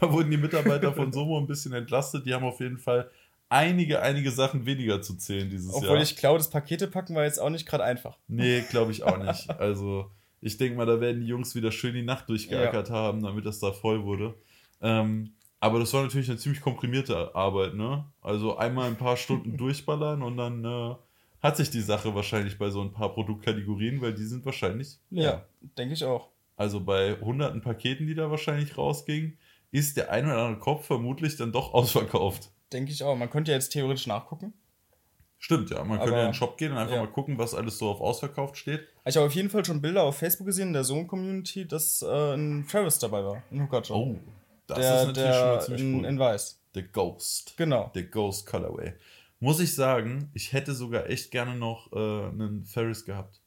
Da wurden die Mitarbeiter von Somo ein bisschen entlastet. Die haben auf jeden Fall einige, einige Sachen weniger zu zählen dieses Obwohl Jahr. ich glaube, das Pakete packen war jetzt auch nicht gerade einfach. Nee, glaube ich auch nicht. Also, ich denke mal, da werden die Jungs wieder schön die Nacht durchgeackert haben, damit das da voll wurde. Ähm, aber das war natürlich eine ziemlich komprimierte Arbeit, ne? Also einmal ein paar Stunden durchballern und dann äh, hat sich die Sache wahrscheinlich bei so ein paar Produktkategorien, weil die sind wahrscheinlich leer. denke ich auch. Also bei hunderten Paketen, die da wahrscheinlich rausgingen, ist der ein oder andere Kopf vermutlich dann doch ausverkauft. Denke ich auch. Man könnte ja jetzt theoretisch nachgucken. Stimmt, ja. Man könnte Aber- ja in den Shop gehen und einfach ja. mal gucken, was alles so auf ausverkauft steht. Ich habe auf jeden Fall schon Bilder auf Facebook gesehen in der Zoom-Community, dass äh, ein Ferris dabei war. Ein Hooker-Job. Oh, das der, ist natürlich schon mal der ziemlich in, cool. in weiß. The Ghost. Genau. Der Ghost Colorway. Muss ich sagen, ich hätte sogar echt gerne noch äh, einen Ferris gehabt.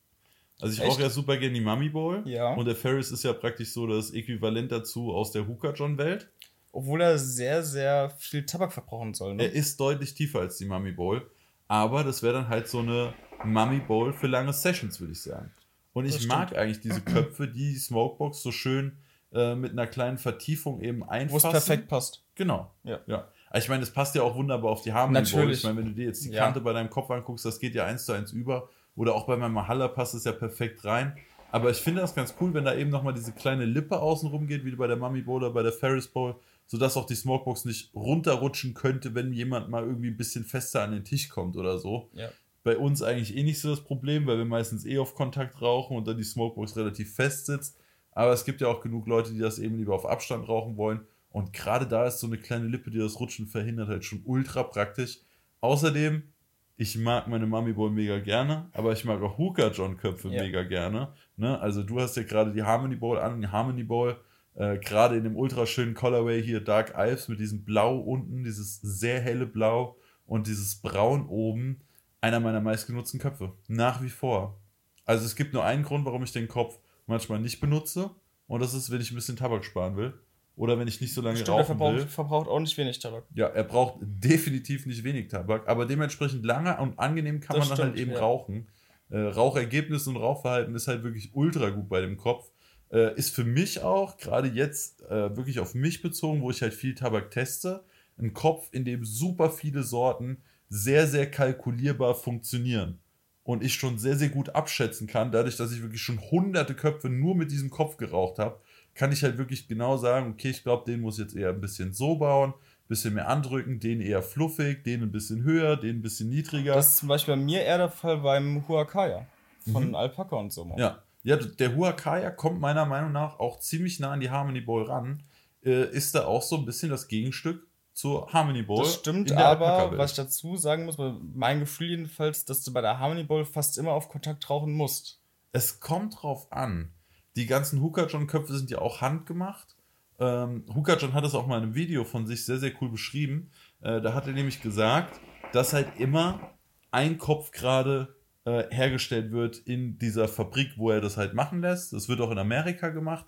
Also ich Echt? rauche ja super gerne die Mummy Bowl. Ja. Und der Ferris ist ja praktisch so das Äquivalent dazu aus der Hooker John Welt. Obwohl er sehr, sehr viel Tabak verbrauchen soll. Ne? Er ist deutlich tiefer als die Mummy Bowl. Aber das wäre dann halt so eine Mummy Bowl für lange Sessions, würde ich sagen. Und ich mag eigentlich diese Köpfe, die die Smokebox so schön äh, mit einer kleinen Vertiefung eben Wo es einfassen. perfekt passt. Genau. Ja. ja. Ich meine, das passt ja auch wunderbar auf die Harmony Bowl. Natürlich. Ich meine, wenn du dir jetzt die Ja. Kante bei deinem Kopf anguckst, das geht ja eins zu eins über. Oder auch bei meinem Mahalla passt es ja perfekt rein. Aber ich finde das ganz cool, wenn da eben nochmal diese kleine Lippe außenrum geht, wie bei der Mummy Bowl oder bei der Ferris Bowl, sodass auch die Smokebox nicht runterrutschen könnte, wenn jemand mal irgendwie ein bisschen fester an den Tisch kommt oder so. Ja. Bei uns eigentlich eh nicht so das Problem, weil wir meistens eh auf Kontakt rauchen und dann die Smokebox relativ fest sitzt. Aber es gibt ja auch genug Leute, die das eben lieber auf Abstand rauchen wollen. Und gerade da ist so eine kleine Lippe, die das Rutschen verhindert, halt schon ultra praktisch. Außerdem, ich mag meine Mummy Bowl mega gerne, aber ich mag auch Hooker John Köpfe Ja. mega gerne. Ne? Also du hast ja gerade die Harmony Bowl an, die Harmony Bowl, äh, gerade in dem ultra schönen Colorway hier Dark Alps mit diesem Blau unten, dieses sehr helle Blau und dieses Braun oben, einer meiner meistgenutzten Köpfe. Nach wie vor. Also es gibt nur einen Grund, warum ich den Kopf manchmal nicht benutze und das ist, wenn ich ein bisschen Tabak sparen will oder wenn ich nicht so lange Stimmt, er rauchen will. verbraucht, verbraucht auch nicht wenig Tabak. Ja, er braucht definitiv nicht wenig Tabak, aber dementsprechend lange und angenehm kann Das man dann halt stimmt, eben ja. rauchen. Äh, Rauchergebnis und Rauchverhalten ist halt wirklich ultra gut bei dem Kopf. Äh, ist für mich auch, gerade jetzt äh, wirklich auf mich bezogen, wo ich halt viel Tabak teste, ein Kopf, in dem super viele Sorten sehr, sehr kalkulierbar funktionieren. Und ich schon sehr, sehr gut abschätzen kann, dadurch, dass ich wirklich schon hunderte Köpfe nur mit diesem Kopf geraucht habe, kann ich halt wirklich genau sagen, okay, ich glaube, den muss ich jetzt eher ein bisschen so bauen, ein bisschen mehr andrücken, den eher fluffig, den ein bisschen höher, den ein bisschen niedriger. Das ist zum Beispiel bei mir eher der Fall beim Huacaya von Alpaka und so. Mhm. ja. Ja, der Huacaya kommt meiner Meinung nach auch ziemlich nah an die Harmony Bowl ran. Äh, ist da auch so ein bisschen das Gegenstück zur Harmony Bowl. Das stimmt, aber was ich dazu sagen muss, mein Gefühl jedenfalls, dass du bei der Harmony Bowl fast immer auf Kontakt rauchen musst. Es kommt drauf an. Die ganzen Hooker John Köpfe sind ja auch handgemacht. Ähm, Hooker John hat es auch mal in einem Video von sich sehr, sehr cool beschrieben. Äh, da hat er nämlich gesagt, dass halt immer ein Kopf gerade äh, hergestellt wird in dieser Fabrik, wo er das halt machen lässt. Das wird auch in Amerika gemacht.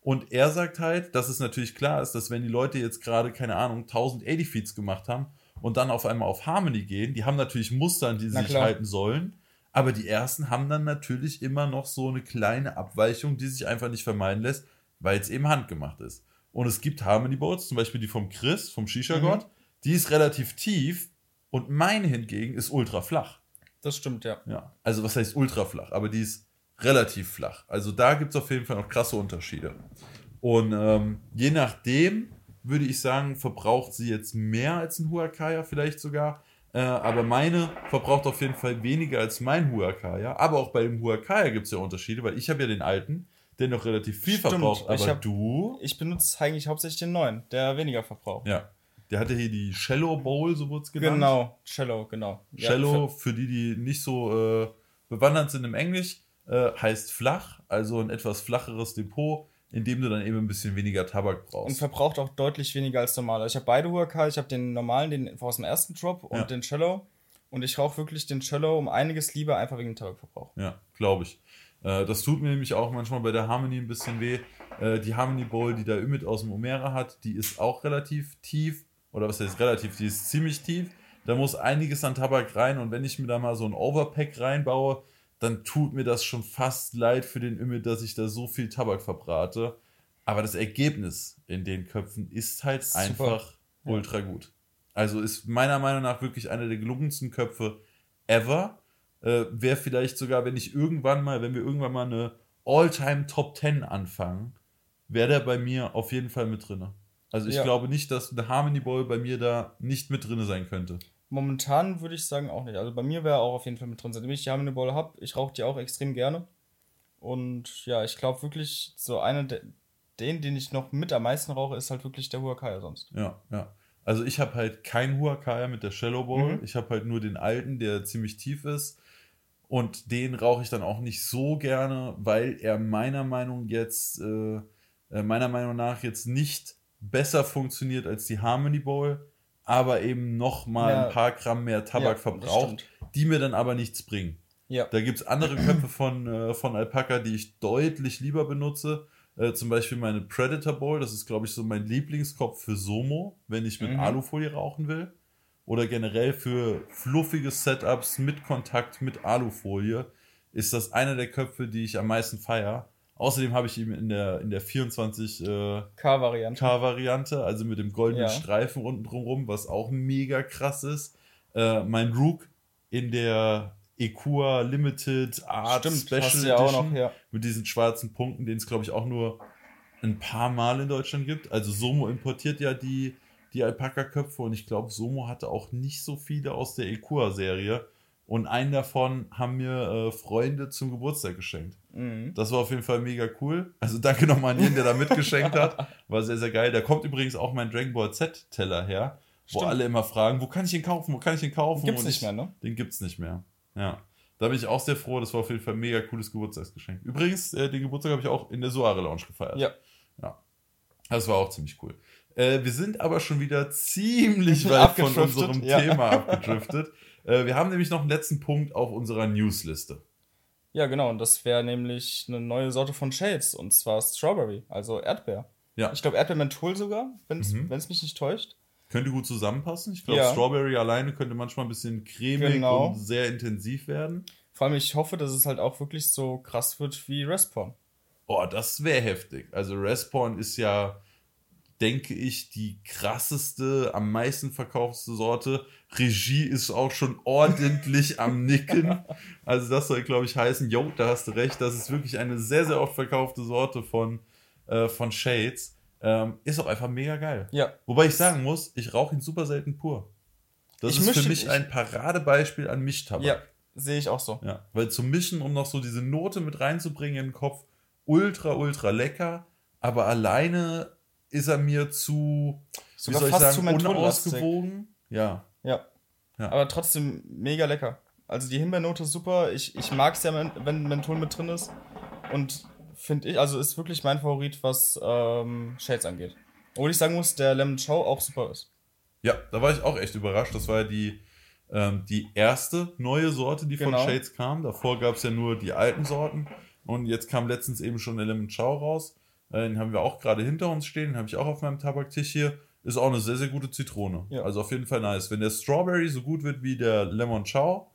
Und er sagt halt, dass es natürlich klar ist, dass wenn die Leute jetzt gerade, keine Ahnung, 1000 80 Feeds gemacht haben und dann auf einmal auf Harmony gehen, die haben natürlich Muster, an die sie sich halten sollen. Aber die ersten haben dann natürlich immer noch so eine kleine Abweichung, die sich einfach nicht vermeiden lässt, weil es eben handgemacht ist. Und es gibt Harmony Boats, zum Beispiel die vom Chris, vom Shisha-Gott, die ist relativ tief Und meine hingegen ist ultra flach. Das stimmt, ja. Ja. Also was heißt ultra flach? Aber die ist relativ flach. Also da gibt es auf jeden Fall noch krasse Unterschiede. Und ähm, je nachdem würde ich sagen, verbraucht sie jetzt mehr als ein Huakaya vielleicht sogar. Äh, aber meine verbraucht auf jeden Fall weniger als mein Huakaya. Aber auch bei dem Huakaya gibt es ja Unterschiede, weil ich habe ja den alten, der noch relativ viel Stimmt, verbraucht. ich Aber hab- du, Ich benutze eigentlich hauptsächlich den neuen, der weniger verbraucht. ja, der hatte hier die Shallow Bowl, so wurde es genannt. Genau, Cello, genau. Shallow, für die, die nicht so äh, bewandert sind im Englisch, äh, heißt flach, also ein etwas flacheres Depot, in dem du dann eben ein bisschen weniger Tabak Und brauchst. verbraucht auch deutlich weniger als normal. Ich habe beide Huakai, ich habe den normalen, den aus dem ersten Drop und Ja. den Cello. Und ich rauche wirklich den Cello um einiges lieber, einfach wegen dem Tabakverbrauch. Ja, glaube ich. Äh, das tut mir nämlich auch manchmal bei der Harmony ein bisschen weh. Äh, die Harmony Bowl, die der Ümit aus dem Omera hat, die ist auch relativ tief. Oder was heißt relativ? Die ist ziemlich tief. Da muss einiges an Tabak rein. Und wenn ich mir da mal so ein Overpack reinbaue, dann tut mir das schon fast leid für den Ümit, dass ich da so viel Tabak verbrate. Aber das Ergebnis in den Köpfen ist halt Super. einfach ultra gut. Also ist meiner Meinung nach wirklich einer der gelungensten Köpfe ever. Äh, Wäre vielleicht sogar, wenn ich irgendwann mal, wenn wir irgendwann mal eine All-Time Top 10 anfangen, wäre der bei mir auf jeden Fall mit drinne. Also ich Ja. glaube nicht, dass eine Harmony Bowl bei mir da nicht mit drinne sein könnte. Momentan würde ich sagen auch nicht. Also bei mir wäre auch auf jeden Fall mit drin. Seitdem ich die Harmony Bowl habe, ich rauche die auch extrem gerne. Und ja, ich glaube wirklich, so einer der, den, den ich noch mit am meisten rauche, ist halt wirklich der Huakai sonst. Ja, ja. Also ich habe halt kein Huakaya mit der Shallow Bowl. Mhm. Ich habe halt nur den alten, der ziemlich tief ist. Und den rauche ich dann auch nicht so gerne, weil er meiner Meinung jetzt, äh, äh, meiner Meinung nach jetzt nicht besser funktioniert als die Harmony Bowl, aber eben noch mal Ja. ein paar Gramm mehr Tabak Ja, verbraucht, die mir dann aber nichts bringen. Ja. Da gibt es andere Köpfe von, äh, von Alpaca, die ich deutlich lieber benutze. Äh, zum Beispiel meine Predator Bowl, das ist, glaube ich, so mein Lieblingskopf für Somo, wenn ich mit Mhm. Alufolie rauchen will. Oder generell für fluffige Setups mit Kontakt mit Alufolie ist das einer der Köpfe, die ich am meisten feiere. Außerdem habe ich ihn in der, in der 24 äh, K-Variante. K-Variante, also mit dem goldenen Ja. Streifen unten drumrum, was auch mega krass ist. Äh, mein Rook in der Equa Limited Art Stimmt, Special ja Edition noch, ja. mit diesen schwarzen Punkten, den es glaube ich auch nur ein paar Mal in Deutschland gibt. Also Somo importiert ja die, die Alpaka-Köpfe und ich glaube, Somo hatte auch nicht so viele aus der Equa-Serie. Und einen davon haben mir äh, Freunde zum Geburtstag geschenkt. Mhm. Das war auf jeden Fall mega cool. Also danke nochmal an jeden, der da mitgeschenkt hat. War sehr, sehr geil. Da kommt übrigens auch mein Dragon Ball Z-Teller her, wo Stimmt. alle immer fragen, wo kann ich ihn kaufen, wo kann ich ihn kaufen? Gibt's Und nicht ich, mehr, ne? Den gibt's nicht mehr. Ja. Da bin ich auch sehr froh. Das war auf jeden Fall ein mega cooles Geburtstagsgeschenk. Übrigens, äh, den Geburtstag habe ich auch in der Soare Lounge gefeiert. Ja. Ja. Das war auch ziemlich cool. Äh, wir sind aber schon wieder ziemlich weit von unserem ja. Thema abgedriftet. Äh, wir haben nämlich noch einen letzten Punkt auf unserer Newsliste. Ja, genau. Und das wäre nämlich eine neue Sorte von Shades. Und zwar Strawberry, also Erdbeer. Ja. Ich glaube Erdbeer-Menthol sogar, wenn es Mhm. mich nicht täuscht. Könnte gut zusammenpassen. Ich glaube, Ja. Strawberry alleine könnte manchmal ein bisschen cremig Genau. und sehr intensiv werden. Vor allem, ich hoffe, dass es halt auch wirklich so krass wird wie Respawn. Oh, das wäre heftig. Also Respawn ist ja, denke ich, die krasseste, am meisten verkaufte Sorte. Regie ist auch schon ordentlich am Nicken. Also das soll, glaube ich, heißen, jo, da hast du recht, das ist wirklich eine sehr, sehr oft verkaufte Sorte von, äh, von Shades. Ähm, ist auch einfach mega geil. Ja. Wobei ich sagen muss, ich rauche ihn super selten pur. Das Ich ist mische- für mich ich- ein Paradebeispiel an Mischtabak. Ja, sehe ich auch so. Ja, weil zum Mischen, um noch so diese Note mit reinzubringen in den Kopf, ultra, ultra lecker, aber alleine ist er mir zu, Sogar wie soll ich fast sagen, zu unausgewogen. Ja, Ja. Ja. Aber trotzdem mega lecker. Also die Himbeernote ist super. Ich, ich mag es ja, wenn wenn Menthol mit drin ist. Und finde ich, also ist wirklich mein Favorit, was ähm, Shades angeht. Obwohl ich sagen muss, der Lemon Chow auch super ist. ja, da war ich auch echt überrascht. Das war ja die, ähm, die erste neue Sorte, die Genau. von Shades kam. Davor gab es ja nur die alten Sorten. Und jetzt kam letztens eben schon der Lemon Chow raus. Äh, Den haben wir auch gerade hinter uns stehen. Den habe ich auch auf meinem Tabaktisch hier. Ist auch eine sehr, sehr gute Zitrone. Ja. Also auf jeden Fall nice. Wenn der Strawberry so gut wird wie der Lemon Chow,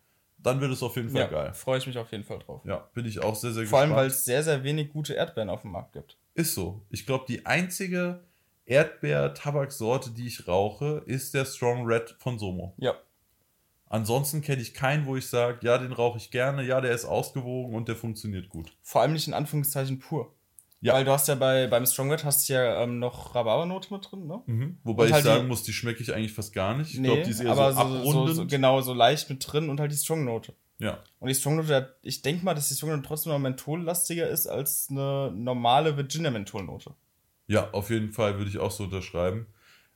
dann wird es auf jeden Fall Ja, geil. freue ich mich auf jeden Fall drauf. Ja, bin ich auch sehr, sehr Vor allem, weil gespannt. es sehr, sehr wenig gute Erdbeeren auf dem Markt gibt. Ist so. Ich glaube, die einzige Erdbeer-Tabaksorte, die ich rauche, ist der Strong Red von Somo. Ja. Ansonsten kenne ich keinen, wo ich sage, ja, den rauche ich gerne, ja, der ist ausgewogen und der funktioniert gut. Vor allem nicht in Anführungszeichen pur. Ja. Weil du hast ja bei, beim Strong Red hast ja ähm, noch Rhabarbernote mit drin, ne? Mhm. Wobei und ich halt sagen die, muss, die schmecke ich eigentlich fast gar nicht. Ich nee, glaube, die ist eher aber so, abrundend. So, so, genau, so leicht mit drin und halt die Strong Note. Ja. Und die Strong Note, ich denke mal, dass die Strong Note trotzdem noch menthollastiger ist als eine normale Virginia Mentholnote. Ja, auf jeden Fall würde ich auch so unterschreiben.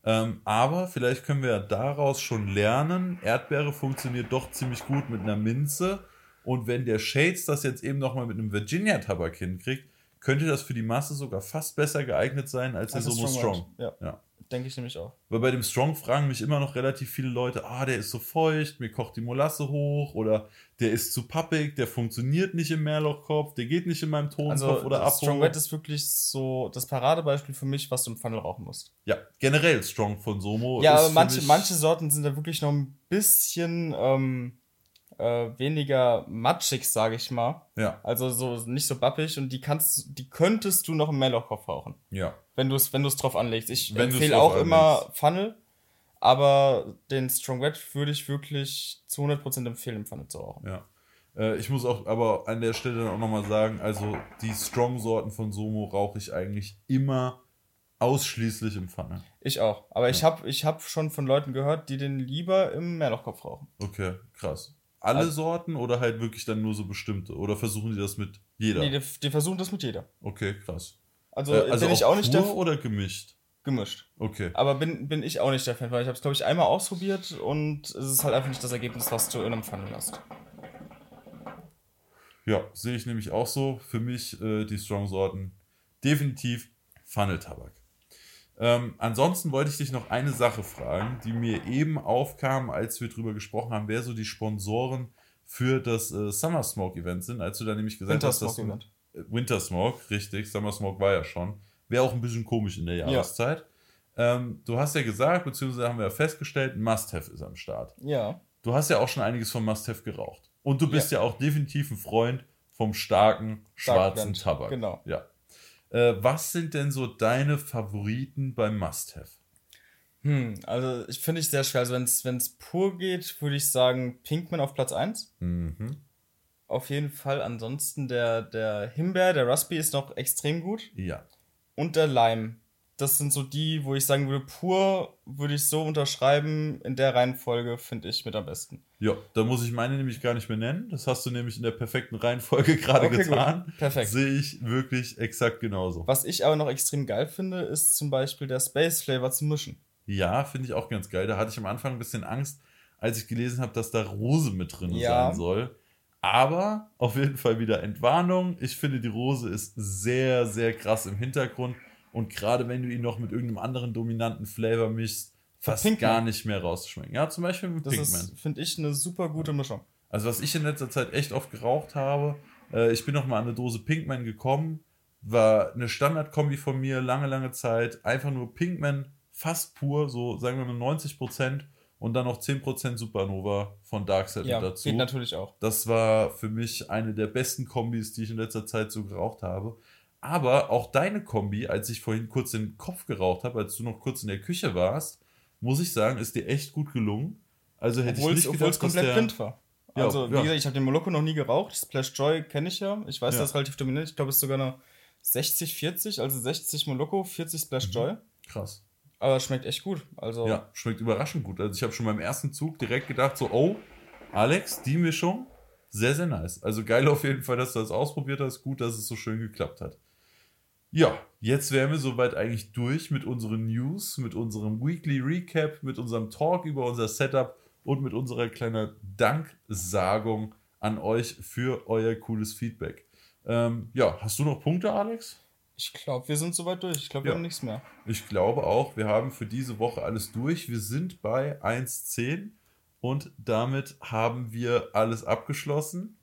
Ähm, aber vielleicht können wir ja daraus schon lernen, Erdbeere funktioniert doch ziemlich gut mit einer Minze. Und wenn der Shades das jetzt eben nochmal mit einem Virginia-Tabak hinkriegt, könnte das für die Masse sogar fast besser geeignet sein als, als der Somo Strong. Strong. Ja. ja. Denke ich nämlich auch. Weil bei dem Strong fragen mich immer noch relativ viele Leute, ah, der ist so feucht, mir kocht die Molasse hoch oder der ist zu pappig, der funktioniert nicht im Mehrlochkopf, der geht nicht in meinem Tonkopf also, oder ab. Strong Red ist wirklich so das Paradebeispiel für mich, was du im Funnel rauchen musst. Ja, generell Strong von Somo. Ja, aber manche, manche Sorten sind da wirklich noch ein bisschen ähm, äh, weniger matschig, sage ich mal. Ja. Also so nicht so bappig und die kannst, die könntest du noch im Mehrlochkopf rauchen. Ja. Wenn du es, wenn du es drauf anlegst. Ich wenn empfehle auch anlegst. immer Funnel, aber den Strong Red würde ich wirklich zu 100% empfehlen, im Funnel zu rauchen. Ja. Äh, ich muss auch aber an der Stelle dann auch nochmal sagen, also die Strong-Sorten von Somo rauche ich eigentlich immer ausschließlich im Funnel. Ich auch. Aber ja. ich habe ich hab schon von Leuten gehört, die den lieber im Mehrlochkopf rauchen. Okay, krass alle also, Sorten oder halt wirklich dann nur so bestimmte? Oder versuchen die das mit jeder? Nee, die, die versuchen das mit jeder. Okay, krass. Also, äh, also bin ich auch nicht der. oder gemischt? Gemischt. Okay. Aber bin, bin ich auch nicht der Fan, weil ich habe es, glaube ich, einmal ausprobiert und es ist halt einfach nicht das Ergebnis, was du in einem Funnel hast. Ja, sehe ich nämlich auch so. Für mich äh, die Strong-Sorten definitiv Funnel-Tabak. Ähm, ansonsten wollte ich dich noch eine Sache fragen, die mir eben aufkam, als wir drüber gesprochen haben, wer so die Sponsoren für das äh, Summer Smoke Event sind, als du da nämlich gesagt Winter hast, dass Event. Äh, Winter Smoke, richtig, Summer Smoke war ja schon. Wäre auch ein bisschen komisch in der Jahreszeit. Ja. Ähm, du hast ja gesagt, beziehungsweise haben wir ja festgestellt, Must-Have ist am Start. Ja. Du hast ja auch schon einiges von Must-Have geraucht. Und du bist ja. ja auch definitiv ein Freund vom starken schwarzen Dark Tabak. Genau. Ja. Äh, was sind denn so deine Favoriten beim Must-Have? Hm, also ich finde ich sehr schwer. Also wenn es pur geht, würde ich sagen Pinkman auf Platz 1. Mhm. Auf jeden Fall. Ansonsten der, der Himbeer, der Raspberry ist noch extrem gut. Ja. Und der Lime das sind so die, wo ich sagen würde, pur würde ich so unterschreiben, in der Reihenfolge finde ich mit am besten. Ja, da muss ich meine nämlich gar nicht mehr nennen. Das hast du nämlich in der perfekten Reihenfolge gerade okay, getan. Gut. Perfekt. Sehe ich wirklich exakt genauso. Was ich aber noch extrem geil finde, ist zum Beispiel der Space Flavor zu mischen. Ja, finde ich auch ganz geil. Da hatte ich am Anfang ein bisschen Angst, als ich gelesen habe, dass da Rose mit drin ja. sein soll. Aber auf jeden Fall wieder Entwarnung. Ich finde, die Rose ist sehr, sehr krass im Hintergrund und gerade wenn du ihn noch mit irgendeinem anderen dominanten Flavor mischst, fast Pinkman. gar nicht mehr rausschmecken. Ja, zum Beispiel mit das Pinkman. Das finde ich, eine super gute Mischung. Also, was ich in letzter Zeit echt oft geraucht habe, äh, ich bin noch mal an eine Dose Pinkman gekommen, war eine Standardkombi von mir, lange, lange Zeit. Einfach nur Pinkman, fast pur, so sagen wir mal 90 Prozent und dann noch 10% Supernova von Darkseid ja, dazu. Geht natürlich auch. Das war für mich eine der besten Kombis, die ich in letzter Zeit so geraucht habe. Aber auch deine Kombi, als ich vorhin kurz den Kopf geraucht habe, als du noch kurz in der Küche warst, muss ich sagen, ist dir echt gut gelungen. Also hätte obwohl's, ich nicht gedacht, es komplett der, blind war. Also, ja, wie ja. gesagt, ich habe den Moloko noch nie geraucht. Splash Joy kenne ich ja. Ich weiß, ja. das ist relativ dominant. Ich glaube, es ist sogar eine 60-40, also 60 Moloko, 40 Splash mhm. Joy. Krass. Aber schmeckt echt gut. Also ja, schmeckt überraschend gut. Also ich habe schon beim ersten Zug direkt gedacht, so, oh, Alex, die Mischung, sehr, sehr nice. Also geil auf jeden Fall, dass du das ausprobiert hast. Gut, dass es so schön geklappt hat. Ja, jetzt wären wir soweit eigentlich durch mit unseren News, mit unserem Weekly Recap, mit unserem Talk über unser Setup und mit unserer kleinen Danksagung an euch für euer cooles Feedback. Ähm, ja, hast du noch Punkte, Alex? Ich glaube, wir sind soweit durch. Ich glaube, wir ja. haben nichts mehr. Ich glaube auch, wir haben für diese Woche alles durch. Wir sind bei 1.10 und damit haben wir alles abgeschlossen.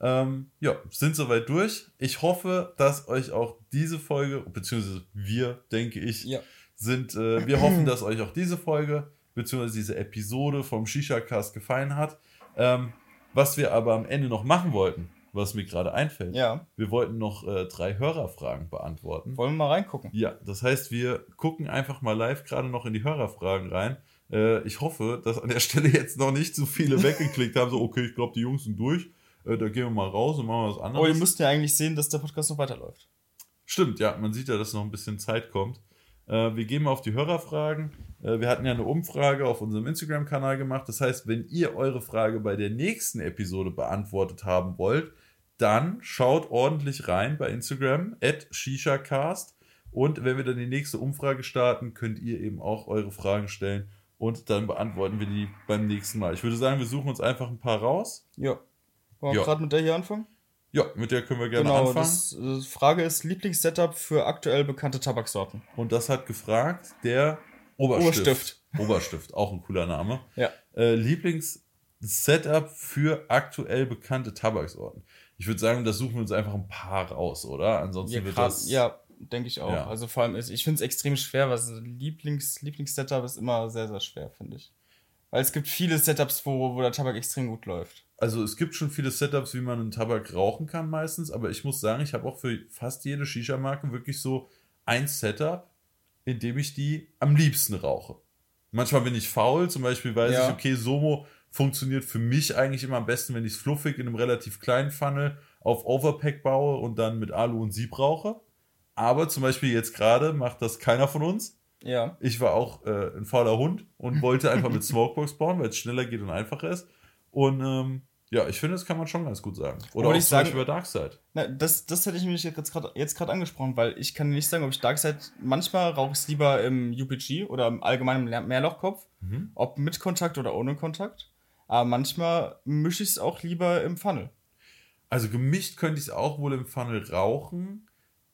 Ähm, ja, sind soweit durch. Ich hoffe, dass euch auch diese Folge, beziehungsweise wir, denke ich, ja. sind, äh, wir hoffen, dass euch auch diese Folge, beziehungsweise diese Episode vom Shisha-Cast gefallen hat. Ähm, was wir aber am Ende noch machen wollten, was mir gerade einfällt. Ja. Wir wollten noch äh, drei Hörerfragen beantworten. Wollen wir mal reingucken? Ja, das heißt, wir gucken einfach mal live gerade noch in die Hörerfragen rein. Äh, ich hoffe, dass an der Stelle jetzt noch nicht so viele weggeklickt haben, so, okay, ich glaube, die Jungs sind durch. Äh, da gehen wir mal raus und machen was anderes. Oh, ihr müsst ja eigentlich sehen, dass der Podcast noch weiterläuft. Stimmt, ja, man sieht ja, dass noch ein bisschen Zeit kommt. Äh, wir gehen mal auf die Hörerfragen. Äh, wir hatten ja eine Umfrage auf unserem Instagram-Kanal gemacht. Das heißt, wenn ihr eure Frage bei der nächsten Episode beantwortet haben wollt, dann schaut ordentlich rein bei Instagram, at ShishaCast. Und wenn wir dann die nächste Umfrage starten, könnt ihr eben auch eure Fragen stellen und dann beantworten wir die beim nächsten Mal. Ich würde sagen, wir suchen uns einfach ein paar raus. Ja. Wollen wir Ja. gerade mit der hier anfangen? Ja, mit der können wir gerne genau, anfangen. das, äh, Frage ist Lieblingssetup für aktuell bekannte Tabaksorten. Und das hat gefragt der Oberstift. Oberstift. Oberstift, auch ein cooler Name. Ja. Äh, Lieblings-Setup für aktuell bekannte Tabaksorten. Ich würde sagen, das suchen wir uns einfach ein paar raus, oder? Ansonsten Ja, wird das. ja denke ich auch. Ja. Also vor allem ist, ich finde es extrem schwer, was Lieblings, Lieblingssetup ist immer sehr, sehr schwer, finde ich. Weil es gibt viele Setups, wo, wo der Tabak extrem gut läuft. Also es gibt schon viele Setups, wie man einen Tabak rauchen kann meistens, aber ich muss sagen, ich habe auch für fast jede Shisha-Marke wirklich so ein Setup, in dem ich die am liebsten rauche. Manchmal bin ich faul, zum Beispiel weiß Ja. ich, okay, Somo funktioniert für mich eigentlich immer am besten, wenn ich es fluffig in einem relativ kleinen Funnel auf Overpack baue und dann mit Alu und Sieb rauche. Aber zum Beispiel jetzt gerade macht das keiner von uns. Ja. Ich war auch äh, ein fauler Hund und wollte einfach mit Smokebox bauen, weil es schneller geht und einfacher ist. Und ähm, ja, ich finde, das kann man schon ganz gut sagen. Oder Wollte auch ich zum sagen- Beispiel bei Darkside. Na, das, das hätte ich mich jetzt gerade jetzt angesprochen, weil ich kann nicht sagen, ob ich Darkseid, manchmal rauche ich es lieber im UPG oder im allgemeinen Mehrlochkopf, Mhm. ob mit Kontakt oder ohne Kontakt. Aber manchmal mische ich es auch lieber im Funnel. Also gemischt könnte ich es auch wohl im Funnel rauchen,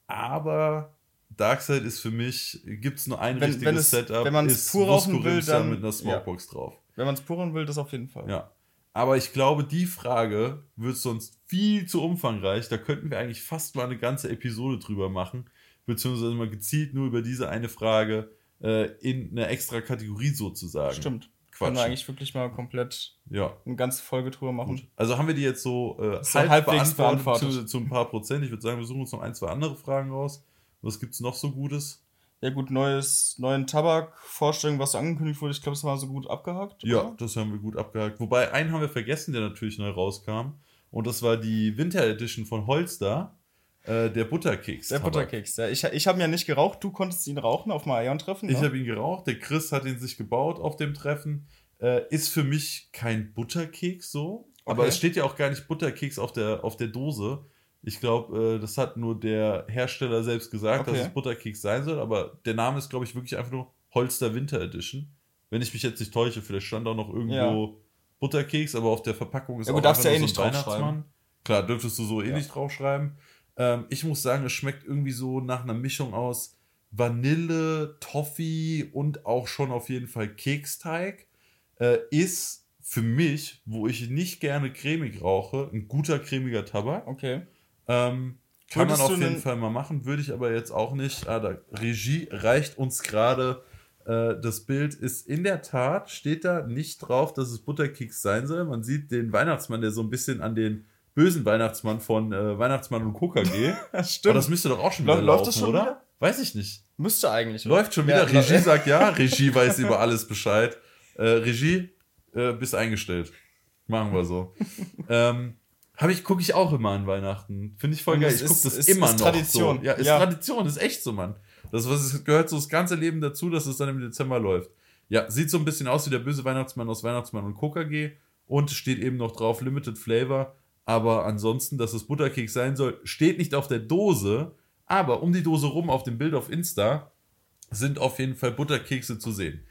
aber Darkside ist für mich, gibt es nur ein Wenn- richtiges wenn es- Setup, wenn man's ist pur rauchen will, dann- mit einer Smokebox drauf. Wenn man es puren will, das auf jeden Fall. Ja. Aber ich glaube, die Frage wird sonst viel zu umfangreich. Da könnten wir eigentlich fast mal eine ganze Episode drüber machen, beziehungsweise mal gezielt nur über diese eine Frage äh, in eine extra Kategorie sozusagen. Stimmt. Quatsch. Können wir eigentlich wirklich mal komplett Ja. eine ganze Folge drüber machen. Gut. Also haben wir die jetzt so, äh, So halb halbwegs beantwortet, beantwortet. beziehungsweise zu ein paar Prozent. Ich würde sagen, wir suchen uns noch ein, zwei andere Fragen raus. Was gibt es noch so Gutes? Ja gut, neues, neuen Tabak-Vorstellung, was so angekündigt wurde, ich glaube, das war so gut abgehakt. Ja, oder? das haben wir gut abgehakt. Wobei, einen haben wir vergessen, der natürlich neu rauskam. Und das war die Winter Edition von Holster, äh, der Butterkeks. Der Butterkeks. Ja, ich ich habe ihn ja nicht geraucht, du konntest ihn rauchen auf dem Ion-Treffen. Ich ne? habe ihn geraucht, der Chris hat ihn sich gebaut auf dem Treffen. Äh, ist für mich kein Butterkeks so. Aber Okay. es steht ja auch gar nicht Butterkeks auf der, auf der Dose. Ich glaube, äh, das hat nur der Hersteller selbst gesagt, Okay. dass es Butterkeks sein soll. Aber der Name ist, glaube ich, wirklich einfach nur Holster Winter Edition. Wenn ich mich jetzt nicht täusche, vielleicht stand auch noch irgendwo Ja. Butterkeks, aber auf der Verpackung ist Ja, auch darfst ja eh nicht so draufschreiben. Weihnachtsmann. Klar, dürftest du so eh Ja. nicht draufschreiben. Ähm, ich muss sagen, es schmeckt irgendwie so nach einer Mischung aus Vanille, Toffee und auch schon auf jeden Fall Keksteig. Äh, ist für mich, wo ich nicht gerne cremig rauche, ein guter cremiger Tabak. Okay. Ähm, kann Würdest man auf jeden Fall mal machen, würde ich aber jetzt auch nicht. Ah, da, Regie reicht uns gerade. Äh, das Bild ist in der Tat, steht da nicht drauf, dass es Butterkeks sein soll. Man sieht den Weihnachtsmann, der so ein bisschen an den bösen Weihnachtsmann von äh, Weihnachtsmann und Coca geht. Stimmt. Aber das müsste doch auch schon wieder läuft laufen, das schon oder? wieder? Weiß ich nicht. Müsste eigentlich. Läuft schon Ja, wieder. lau- Regie sagt ja. Regie weiß über alles Bescheid. Äh, Regie, äh, bist eingestellt. Machen wir so. ähm, habe ich, gucke ich auch immer an Weihnachten. Finde ich voll Und geil. Ich gucke das ist- immer ist noch Tradition. so. Ja, ist Ja. Tradition, ist echt so, Mann. Das was, gehört so das ganze Leben dazu, dass es dann im Dezember läuft. Ja, sieht so ein bisschen aus wie der böse Weihnachtsmann aus Weihnachtsmann und Coca G und steht eben noch drauf Limited Flavor. Aber ansonsten, dass es Butterkeks sein soll, steht nicht auf der Dose. Aber um die Dose rum auf dem Bild auf Insta sind auf jeden Fall Butterkekse zu sehen.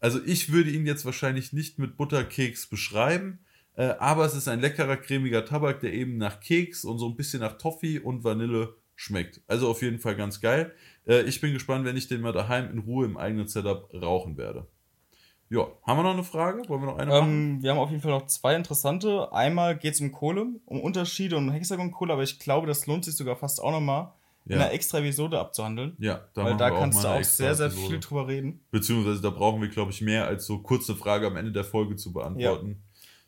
Also ich würde ihn jetzt wahrscheinlich nicht mit Butterkeks beschreiben, äh, aber es ist ein leckerer, cremiger Tabak, der eben nach Keks und so ein bisschen nach Toffee und Vanille schmeckt. Also auf jeden Fall ganz geil. Äh, ich bin gespannt, wenn ich den mal daheim in Ruhe im eigenen Setup rauchen werde. Ja, haben wir noch eine Frage? Wollen wir noch eine machen? Ähm, wir haben auf jeden Fall noch zwei interessante. Einmal geht es um Kohle, um Unterschiede und Hexagon-Kohle, aber ich glaube, das lohnt sich sogar fast auch nochmal in Ja. einer extra Episode abzuhandeln. Ja, da weil da kannst du auch sehr, sehr viel drüber reden. Beziehungsweise da brauchen wir, glaube ich, mehr als so kurze Frage am Ende der Folge zu beantworten.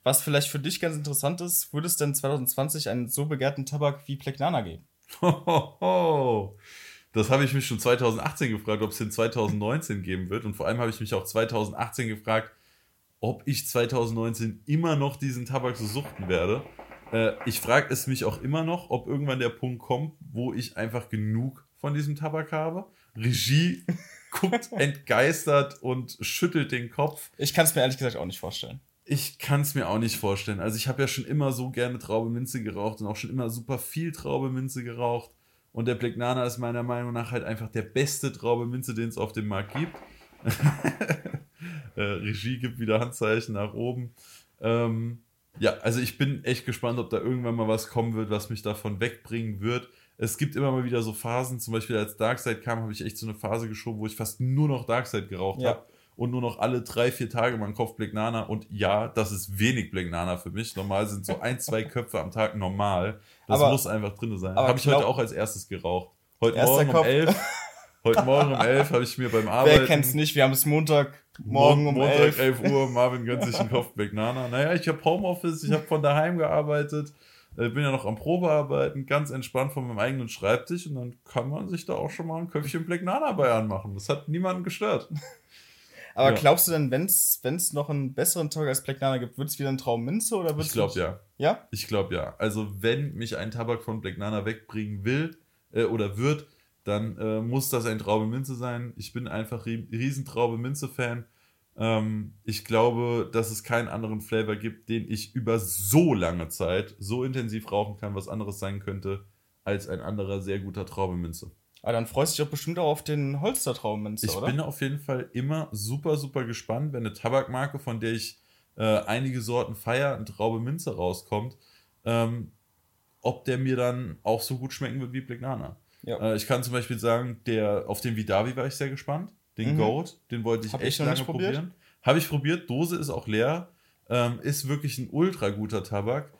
Was vielleicht für dich ganz interessant ist, würde es denn 2020 einen so begehrten Tabak wie Pleknana geben? Hohoho. Das habe ich mich schon 2018 gefragt, ob es den 2019 geben wird. Und vor allem habe ich mich auch 2018 gefragt, ob ich 2019 immer noch diesen Tabak so suchten werde. Äh, ich frage es mich auch immer noch, ob irgendwann der Punkt kommt, wo ich einfach genug von diesem Tabak habe. Regie guckt entgeistert und schüttelt den Kopf. Ich kann es mir ehrlich gesagt auch nicht vorstellen. Ich kann es mir auch nicht vorstellen. Also ich habe ja schon immer so gerne Traube Minze geraucht und auch schon immer super viel Traube Minze geraucht. Und der Black Nana ist meiner Meinung nach halt einfach der beste Traube Minze, den es auf dem Markt gibt. äh, Regie gibt wieder Handzeichen nach oben. Ähm, ja, also ich bin echt gespannt, ob da irgendwann mal was kommen wird, was mich davon wegbringen wird. Es gibt immer mal wieder so Phasen, zum Beispiel als Darkseid kam, habe ich echt so eine Phase geschoben, wo ich fast nur noch Darkseid geraucht Ja. habe und nur noch alle drei, vier Tage meinen Kopf Black Nana. Und ja, das ist wenig Black Nana für mich. Normal sind so ein, zwei Köpfe am Tag normal. Das Aber- muss einfach drin sein. Habe ich glaub- heute auch als erstes geraucht. Heute Morgen um Kopf. elf. Heute Morgen um elf habe ich mir beim Arbeiten. Wer kennt's nicht? Wir haben es Montag, morgen um Montag 11. 11 Uhr, Marvin gönnt sich einen Kopf Black Nana. Naja, ich habe Homeoffice, ich habe von daheim gearbeitet, äh, bin ja noch am Probearbeiten, ganz entspannt von meinem eigenen Schreibtisch und dann kann man sich da auch schon mal ein Köpfchen Black Nana bei anmachen. Das hat niemanden gestört. Aber Ja. glaubst du denn, wenn es noch einen besseren Tabak als Black Nana gibt, wird es wieder ein Traum Minze oder wird's Ich glaube ja. Ja? Ich glaube ja. Also wenn mich ein Tabak von Black Nana wegbringen will äh, oder wird, dann äh, muss das ein Traube Minze sein. Ich bin einfach rie riesen Traube Minze Fan. Ähm, ich glaube, dass es keinen anderen Flavor gibt, den ich über so lange Zeit so intensiv rauchen kann, was anderes sein könnte als ein anderer sehr guter Traube Minze. Aber dann freust du dich doch bestimmt auch auf den Holster Traum Minze, Ich oder? bin auf jeden Fall immer super, super gespannt, wenn eine Tabakmarke, von der ich äh, einige Sorten feier, ein Traube Minze rauskommt, ähm, ob der mir dann auch so gut schmecken wird wie Black Nana. Ja. Äh, ich kann zum Beispiel sagen, der, auf den Vidavi war ich sehr gespannt. Den Mhm. Goat, den wollte ich Hab ich echt noch lange probieren. Habe ich probiert, Dose ist auch leer, ähm, ist wirklich ein ultra guter Tabak,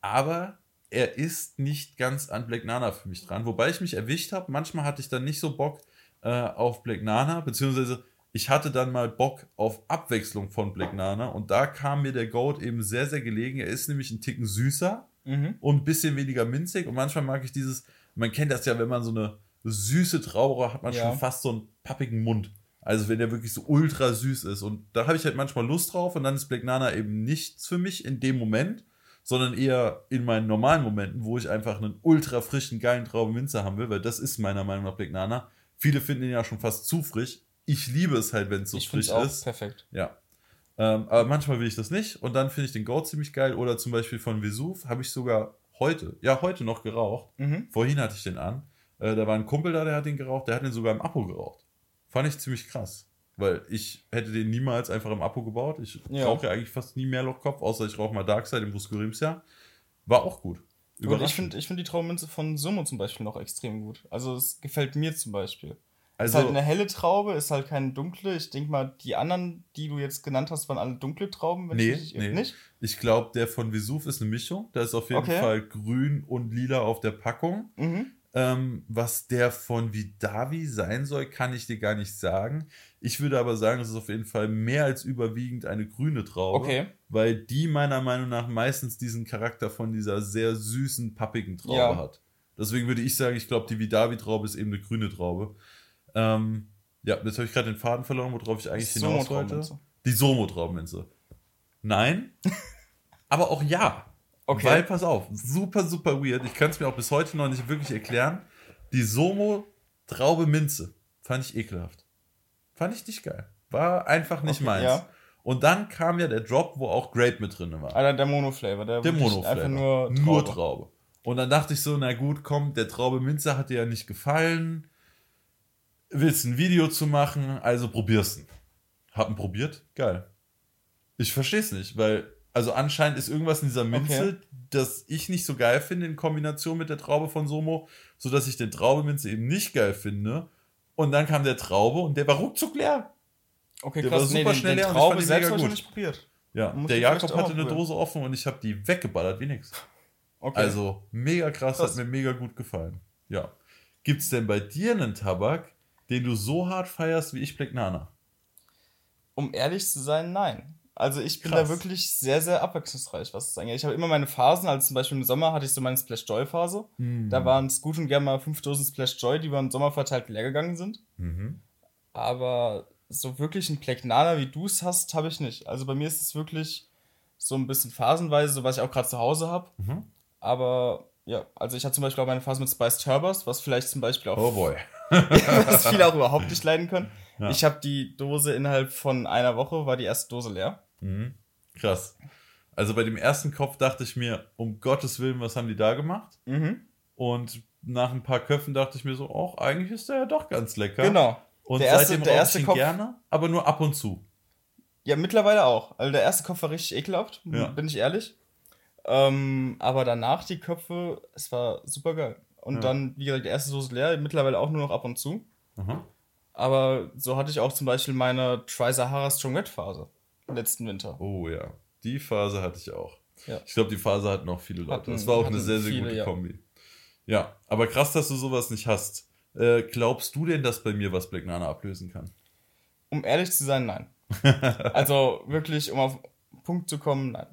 aber er ist nicht ganz an Black Nana für mich dran. Wobei ich mich erwischt habe, manchmal hatte ich dann nicht so Bock äh, auf Black Nana, beziehungsweise ich hatte dann mal Bock auf Abwechslung von Black Nana und da kam mir der Goat eben sehr, sehr gelegen. Er ist nämlich ein Ticken süßer Mhm. und ein bisschen weniger minzig und manchmal mag ich dieses, man kennt das ja, wenn man so eine süße Traube hat, man Ja. schon fast so einen pappigen Mund. Also wenn der wirklich so ultra süß ist und da habe ich halt manchmal Lust drauf und dann ist Black Nana eben nichts für mich in dem Moment, sondern eher in meinen normalen Momenten, wo ich einfach einen ultra frischen, geilen Traube Minze haben will, weil das ist meiner Meinung nach Black Nana. Viele finden ihn ja schon fast zu frisch. Ich liebe es halt, wenn es so ich frisch auch ist. perfekt. Ja. Ähm, aber manchmal will ich das nicht und dann finde ich den Goat ziemlich geil. Oder zum Beispiel von Vesuv habe ich sogar heute, ja, heute noch geraucht. Mhm. Vorhin hatte ich den an. Äh, da war ein Kumpel da, der hat den geraucht, der hat den sogar im Apo geraucht. Fand ich ziemlich krass. Weil ich hätte den niemals einfach im Apo gebaut. Ich Ja. rauche ja eigentlich fast nie mehr Lochkopf, außer ich rauche mal Darkside im Buscurimsia. War auch gut. Und ich finde ich find die Traumminze von Sumo zum Beispiel noch extrem gut. Also es gefällt mir zum Beispiel. also, ist halt eine helle Traube, ist halt keine dunkle. Ich denke mal, die anderen, die du jetzt genannt hast, waren alle dunkle Trauben, wenn Nee, ich nee. nicht. ich glaube, der von Vesuv ist eine Mischung. Da ist auf jeden Okay. Fall grün und lila auf der Packung. Mhm. Ähm, was der von Vidavi sein soll, kann ich dir gar nicht sagen. Ich würde aber sagen, es ist auf jeden Fall mehr als überwiegend eine grüne Traube. Okay. Weil die meiner Meinung nach meistens diesen Charakter von dieser sehr süßen, pappigen Traube Ja. hat. Deswegen würde ich sagen, ich glaube, die Vidavi-Traube ist eben eine grüne Traube. Ähm, ja, jetzt habe ich gerade den Faden verloren, worauf ich eigentlich Sumo hinaus wollte. Die Somo-Traubenminze. Nein, aber auch ja. Okay. Weil, pass auf, super, super weird. Ich kann es mir auch bis heute noch nicht wirklich erklären. Die Somo Traube Minze fand ich ekelhaft. Fand ich nicht geil. War einfach nicht Okay, meins. ja. Und dann kam ja der Drop, wo auch Grape mit drin war. Alter, der Mono-Flavor. Der, Der Mono-Flavor. Einfach nur Traube. Nur Traube. Und dann dachte ich so, na gut, komm, der Traube Minze hat dir ja nicht gefallen. Willst ein Video zu machen, also probier's. ihn. Hab ihn probiert, geil. Ich versteh's nicht, weil, also anscheinend ist irgendwas in dieser Minze, Okay. das ich nicht so geil finde in Kombination mit der Traube von Somo, sodass ich den Traube Minze eben nicht geil finde. Und dann kam der Traube und der war ruckzuck leer. Okay, Der krass. war super den, schnell den leer und ich Traube selbst habe ich noch gut. nicht probiert. Ja, der Jakob hatte eine. Dose offen und ich habe die weggeballert wie nix. Okay. Also mega krass, Krass. hat mir mega gut gefallen. Ja. Gibt's denn bei dir einen Tabak, den du so hart feierst wie ich Black Nana? um ehrlich zu sein, nein. Also ich bin Krass. da wirklich sehr, sehr abwechslungsreich, was es angeht. Ich habe immer meine Phasen, also zum Beispiel im Sommer hatte ich so meine Splash Joy Phase. Mhm. Da waren es gut und gern mal fünf Dosen Splash Joy, die über den Sommer verteilt leer gegangen sind. Mhm. Aber so wirklich ein Plegnana, wie du es hast, habe ich nicht. Also bei mir ist es wirklich so ein bisschen phasenweise, so was ich auch gerade zu Hause habe. Mhm. Aber ja, also ich hatte zum Beispiel auch meine Phase mit Spice Turbers, was vielleicht zum Beispiel auch Oh boy. was viele auch überhaupt nicht leiden können. Ja. Ich habe die Dose innerhalb von einer Woche, war die erste Dose leer. Mhm. Krass. Also bei dem ersten Kopf dachte ich mir, um Gottes Willen, was haben die da gemacht? Mhm. Und nach ein paar Köpfen dachte ich mir so, auch eigentlich ist der ja doch ganz lecker. Genau. Und Der erste- seitdem der erste ich Kopf- gerne, aber nur ab und zu. Ja, mittlerweile auch. Also der erste Kopf war richtig ekelhaft, Ja. bin ich ehrlich. Ähm, aber danach die Köpfe, es war super geil. Und Ja. dann, wie gesagt, die erste Dose leer, mittlerweile auch nur noch ab und zu. Mhm. Aber so hatte ich auch zum Beispiel meine Tri-Sahara Strong Red Phase letzten Winter. Oh ja, die Phase hatte ich auch. Ja. Ich glaube, die Phase hatten auch viele Leute. Hatten- das war auch eine sehr, sehr viele, gute ja. Kombi. Ja, aber krass, dass du sowas nicht hast. Äh, glaubst du denn, dass bei mir was Black Nana ablösen kann? Um ehrlich zu sein, nein. also wirklich, um auf den Punkt zu kommen, nein.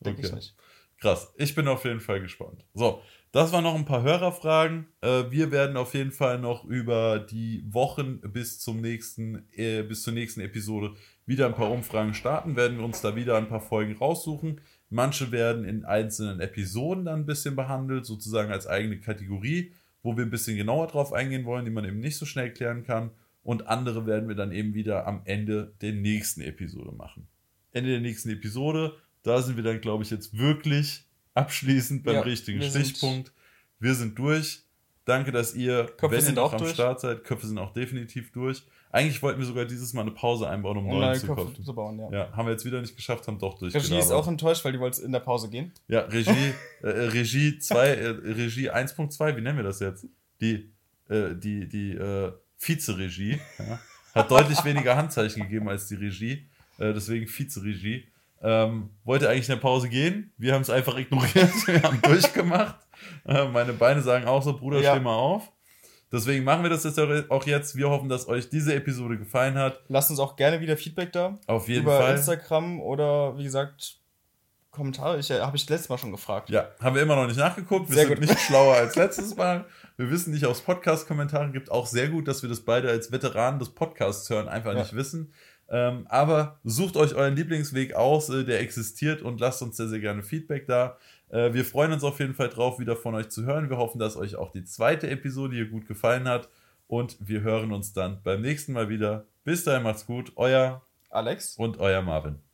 Denke Okay. ich nicht. Krass, ich bin auf jeden Fall gespannt. So, das waren noch ein paar Hörerfragen. Äh, wir werden auf jeden Fall noch über die Wochen bis zum nächsten, äh, bis zur nächsten Episode wieder ein paar Umfragen starten, werden wir uns da wieder ein paar Folgen raussuchen. Manche werden in einzelnen Episoden dann ein bisschen behandelt, sozusagen als eigene Kategorie, wo wir ein bisschen genauer drauf eingehen wollen, die man eben nicht so schnell klären kann. Und andere werden wir dann eben wieder am Ende der nächsten Episode machen. Ende der nächsten Episode, da sind wir dann, glaube ich, jetzt wirklich abschließend beim Ja, richtigen wir sind- Stichpunkt. Wir sind durch. Danke, dass ihr, Köpfe wenn ihr sind noch auch am durch. Start seid, Köpfe sind auch definitiv durch. Eigentlich wollten wir sogar dieses Mal eine Pause einbauen, um Um neuen neue zu kommen. zu bauen, ja. Ja, haben wir jetzt wieder nicht geschafft, haben doch Regie ist auch enttäuscht, weil die wollte in der Pause gehen. Ja, Regie, äh, äh, Regie 2, äh, Regie 1.2, wie nennen wir das jetzt? Die, äh, die, die äh, Vizeregie ja, hat deutlich weniger Handzeichen gegeben als die Regie, äh, deswegen Vizeregie. Ähm, wollte eigentlich in der Pause gehen, wir haben es einfach ignoriert, wir haben durchgemacht. Äh, meine Beine sagen auch so, Bruder, Ja. steh mal auf. Deswegen machen wir das jetzt auch jetzt. Wir hoffen, dass euch diese Episode gefallen hat. Lasst uns auch gerne wieder Feedback da. Auf jeden über Fall. Instagram oder wie gesagt, Kommentare. Ich, äh, Habe ich letztes Mal schon gefragt. Ja, haben wir immer noch nicht nachgeguckt. Wir Sehr sind gut. nicht schlauer als letztes Mal. Wir wissen nicht aus Podcast-Kommentaren. Gibt auch sehr gut, dass wir das beide als Veteranen des Podcasts hören einfach Ja. nicht wissen. Ähm, aber sucht euch euren Lieblingsweg aus, äh, der existiert und lasst uns sehr, sehr gerne Feedback da. Äh, wir freuen uns auf jeden Fall drauf, wieder von euch zu hören. Wir hoffen, dass euch auch die zweite Episode hier gut gefallen hat. Und wir hören uns dann beim nächsten Mal wieder. Bis dahin macht's gut. Euer Alex? und euer Marvin.